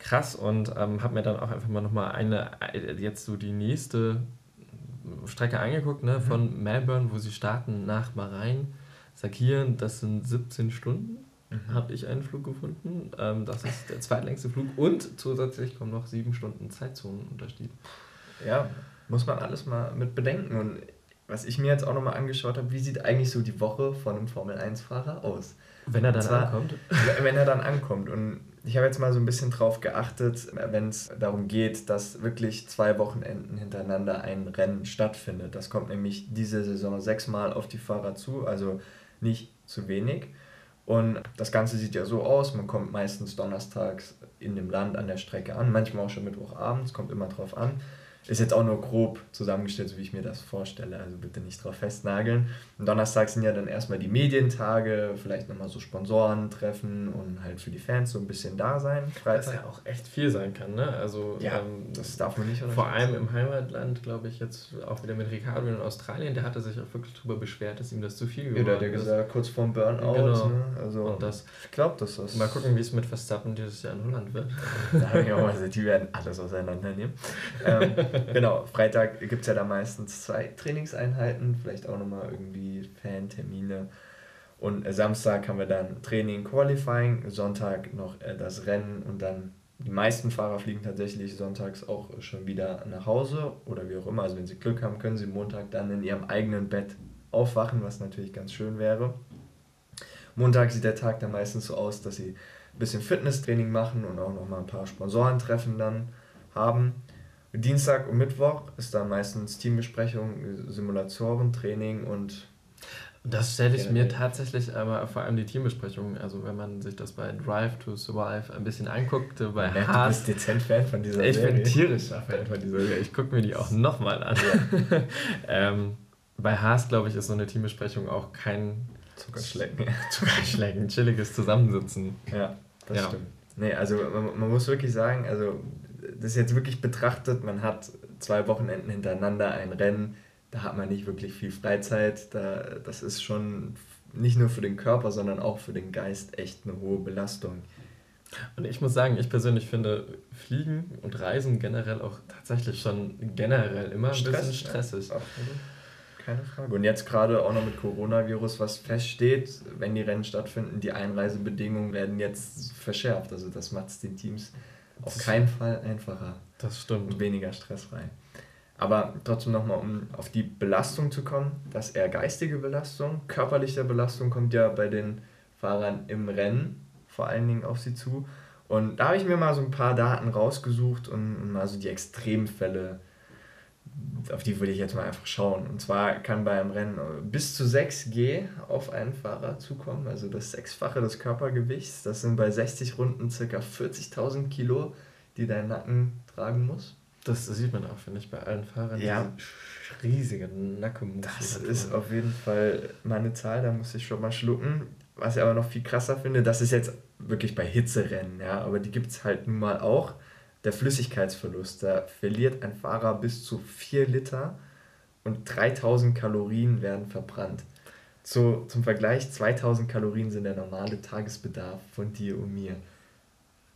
krass und ähm, habe mir dann auch einfach mal nochmal eine, äh, jetzt so die nächste Strecke angeguckt, ne, von mhm. Melbourne, wo sie starten, nach Bahrain, Sakieren, das sind 17 Stunden, mhm. habe ich einen Flug gefunden. Ähm, das ist der zweitlängste Flug und zusätzlich kommen noch sieben Stunden Zeitzonenunterschied. Ja, muss man alles mal mit bedenken und was ich mir jetzt auch nochmal angeschaut habe, wie sieht eigentlich so die Woche von einem Formel-1-Fahrer aus? Wenn er dann zwar, ankommt? Wenn er dann ankommt und ich habe jetzt mal so ein bisschen drauf geachtet, wenn es darum geht, dass wirklich zwei Wochenenden hintereinander ein Rennen stattfindet. Das kommt nämlich diese Saison sechsmal auf die Fahrer zu, also nicht zu wenig. Und das Ganze sieht ja so aus, man kommt meistens donnerstags in dem Land an der Strecke an, manchmal auch schon Mittwochabends, kommt immer drauf an. Ist jetzt auch nur grob zusammengestellt, so wie ich mir das vorstelle, also bitte nicht drauf festnageln. Und Donnerstag sind ja dann erstmal die Medientage, vielleicht nochmal so Sponsoren treffen und halt für die Fans so ein bisschen da sein. Freitag. Was ja auch echt viel sein kann, ne? Also, ja, ähm, das darf man nicht Vor allem im Heimatland, glaube ich, jetzt auch wieder mit Ricardo in Australien, der hatte sich auch wirklich darüber beschwert, dass ihm das zu viel geworden ist. Ja, der hat gesagt, kurz vorm Burnout. Genau. Ne? Also, und das, ich glaube, dass das. Mal gucken, wie es mit Verstappen dieses Jahr in Holland wird. da ich auch mal die werden alles auseinandernehmen. ähm, genau, Freitag gibt es ja da meistens zwei Trainingseinheiten, vielleicht auch nochmal irgendwie Fan-Termine. Und äh, Samstag haben wir dann Training, Qualifying, Sonntag noch äh, das Rennen und dann die meisten Fahrer fliegen tatsächlich sonntags auch schon wieder nach Hause oder wie auch immer. Also wenn sie Glück haben, können sie Montag dann in ihrem eigenen Bett aufwachen, was natürlich ganz schön wäre. Montag sieht der Tag dann meistens so aus, dass sie ein bisschen Fitnesstraining machen und auch nochmal ein paar Sponsorentreffen dann haben. Dienstag und Mittwoch ist dann meistens Teambesprechung, Simulatorentraining und. Das stelle ich mir tatsächlich aber vor allem die Teambesprechungen, also wenn man sich das bei Drive to Survive ein bisschen anguckt, bei ja, Haas. Du bist dezent Fan von dieser ich Serie. Ich bin tierischer Fan von dieser Serie. Ich gucke mir die auch nochmal an. Ja. ähm, bei Haas, glaube ich, ist so eine Teambesprechung auch kein Zuckerschlecken. Zuckerschlecken, chilliges Zusammensitzen. Ja, das ja. stimmt. Nee, also man, man muss wirklich sagen, also das jetzt wirklich betrachtet, man hat zwei Wochenenden hintereinander ein Rennen, da hat man nicht wirklich viel Freizeit. Da, das ist schon nicht nur für den Körper, sondern auch für den Geist echt eine hohe Belastung. Und ich muss sagen, ich persönlich finde Fliegen und Reisen generell auch tatsächlich schon generell immer ein Stress, bisschen stressig. Ja, keine Frage. Und jetzt gerade auch noch mit Coronavirus, was feststeht, wenn die Rennen stattfinden, die Einreisebedingungen werden jetzt verschärft. Also das macht es den Teams auf keinen Fall einfacher. Das stimmt. Und weniger stressfrei. Aber trotzdem nochmal, um auf die Belastung zu kommen, das eher geistige Belastung. Körperliche Belastung kommt ja bei den Fahrern im Rennen vor allen Dingen auf sie zu. Und da habe ich mir mal so ein paar Daten rausgesucht und mal so die Extremfälle auf die würde ich jetzt mal einfach schauen. Und zwar kann beim Rennen bis zu 6G auf einen Fahrer zukommen, also das Sechsfache des Körpergewichts. Das sind bei 60 Runden ca. 40.000 Kilo, die dein Nacken tragen muss. Das sieht man auch, finde ich, bei allen Fahrern. Ja. riesige Nackenmuskeln. Das ist auf jeden Fall meine Zahl, da muss ich schon mal schlucken. Was ich aber noch viel krasser finde, das ist jetzt wirklich bei Hitzerennen, ja, aber die gibt es halt nun mal auch. Der Flüssigkeitsverlust, da verliert ein Fahrer bis zu 4 Liter und 3000 Kalorien werden verbrannt. So, zum Vergleich, 2000 Kalorien sind der normale Tagesbedarf von dir und mir.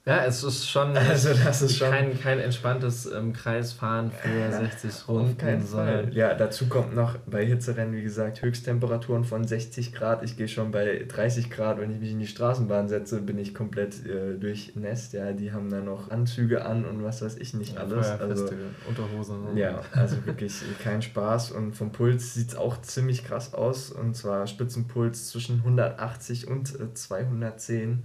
Ja, es ist schon, also das ist schon kein, kein entspanntes ähm, Kreisfahren für ja, 60 Runden. Fall. Ja, dazu kommt noch bei Hitzerennen, wie gesagt, Höchsttemperaturen von 60 Grad. Ich gehe schon bei 30 Grad, wenn ich mich in die Straßenbahn setze, bin ich komplett äh, durchnässt. Ja, die haben dann noch Anzüge an und was weiß ich nicht alles. Ja, also, Unterhose. Ne? Ja, also wirklich kein Spaß. Und vom Puls sieht es auch ziemlich krass aus. Und zwar Spitzenpuls zwischen 180 und äh, 210.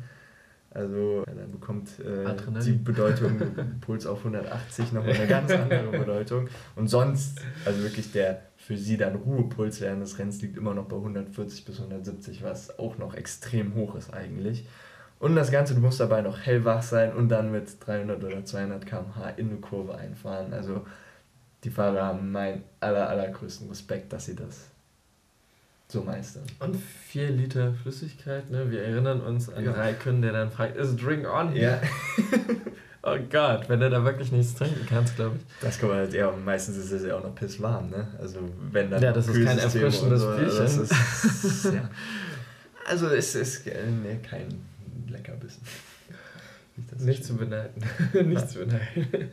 Also dann bekommt äh, die Bedeutung Puls auf 180 nochmal eine ganz andere Bedeutung. Und sonst, also wirklich der für sie dann Ruhepuls während des Rennens liegt immer noch bei 140 bis 170, was auch noch extrem hoch ist eigentlich. Und das Ganze, du musst dabei noch hellwach sein und dann mit 300 oder 200 km/h in eine Kurve einfahren. Also die Fahrer haben meinen aller, allergrößten Respekt, dass sie das so meistern. Und 4 Liter Flüssigkeit, ne? Wir erinnern uns an ja. Raikön, der dann fragt, is drink on? Ja. oh Gott, wenn du da wirklich nichts trinken kannst, glaube ich. Das kann man halt, ja, meistens ist es ja auch noch pisswarm, ne? Also wenn dann Ja, das ist kein erfrischendes so, Bierchen. Also, ist, ja. also es ist ne, kein Leckerbissen. Nicht, Nicht zu beneiden. Nicht zu beneiden.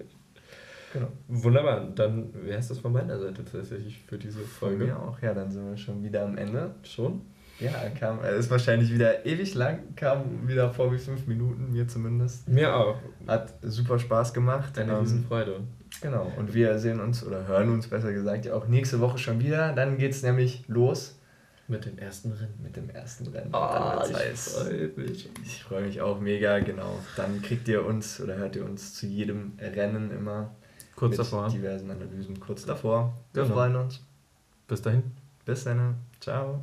Genau. Wunderbar, dann wäre es das von meiner Seite tatsächlich für diese Folge. Mir auch, ja, dann sind wir schon wieder am Ende. Schon? Ja, kam, ist wahrscheinlich wieder ewig lang, kam wieder vor wie fünf Minuten, mir zumindest. Mir auch. Hat super Spaß gemacht. Eine ähm, Riesenfreude. Genau, und wir sehen uns oder hören uns besser gesagt ja auch nächste Woche schon wieder. Dann geht es nämlich los. Mit dem ersten Rennen. Mit dem ersten Rennen. Oh, ich freue mich. Ich freue mich auch mega, genau. Dann kriegt ihr uns oder hört ihr uns zu jedem Rennen immer Kurz mit davor. diversen Analysen kurz davor. Wir genau. freuen uns. Bis dahin. Bis dann. Ciao.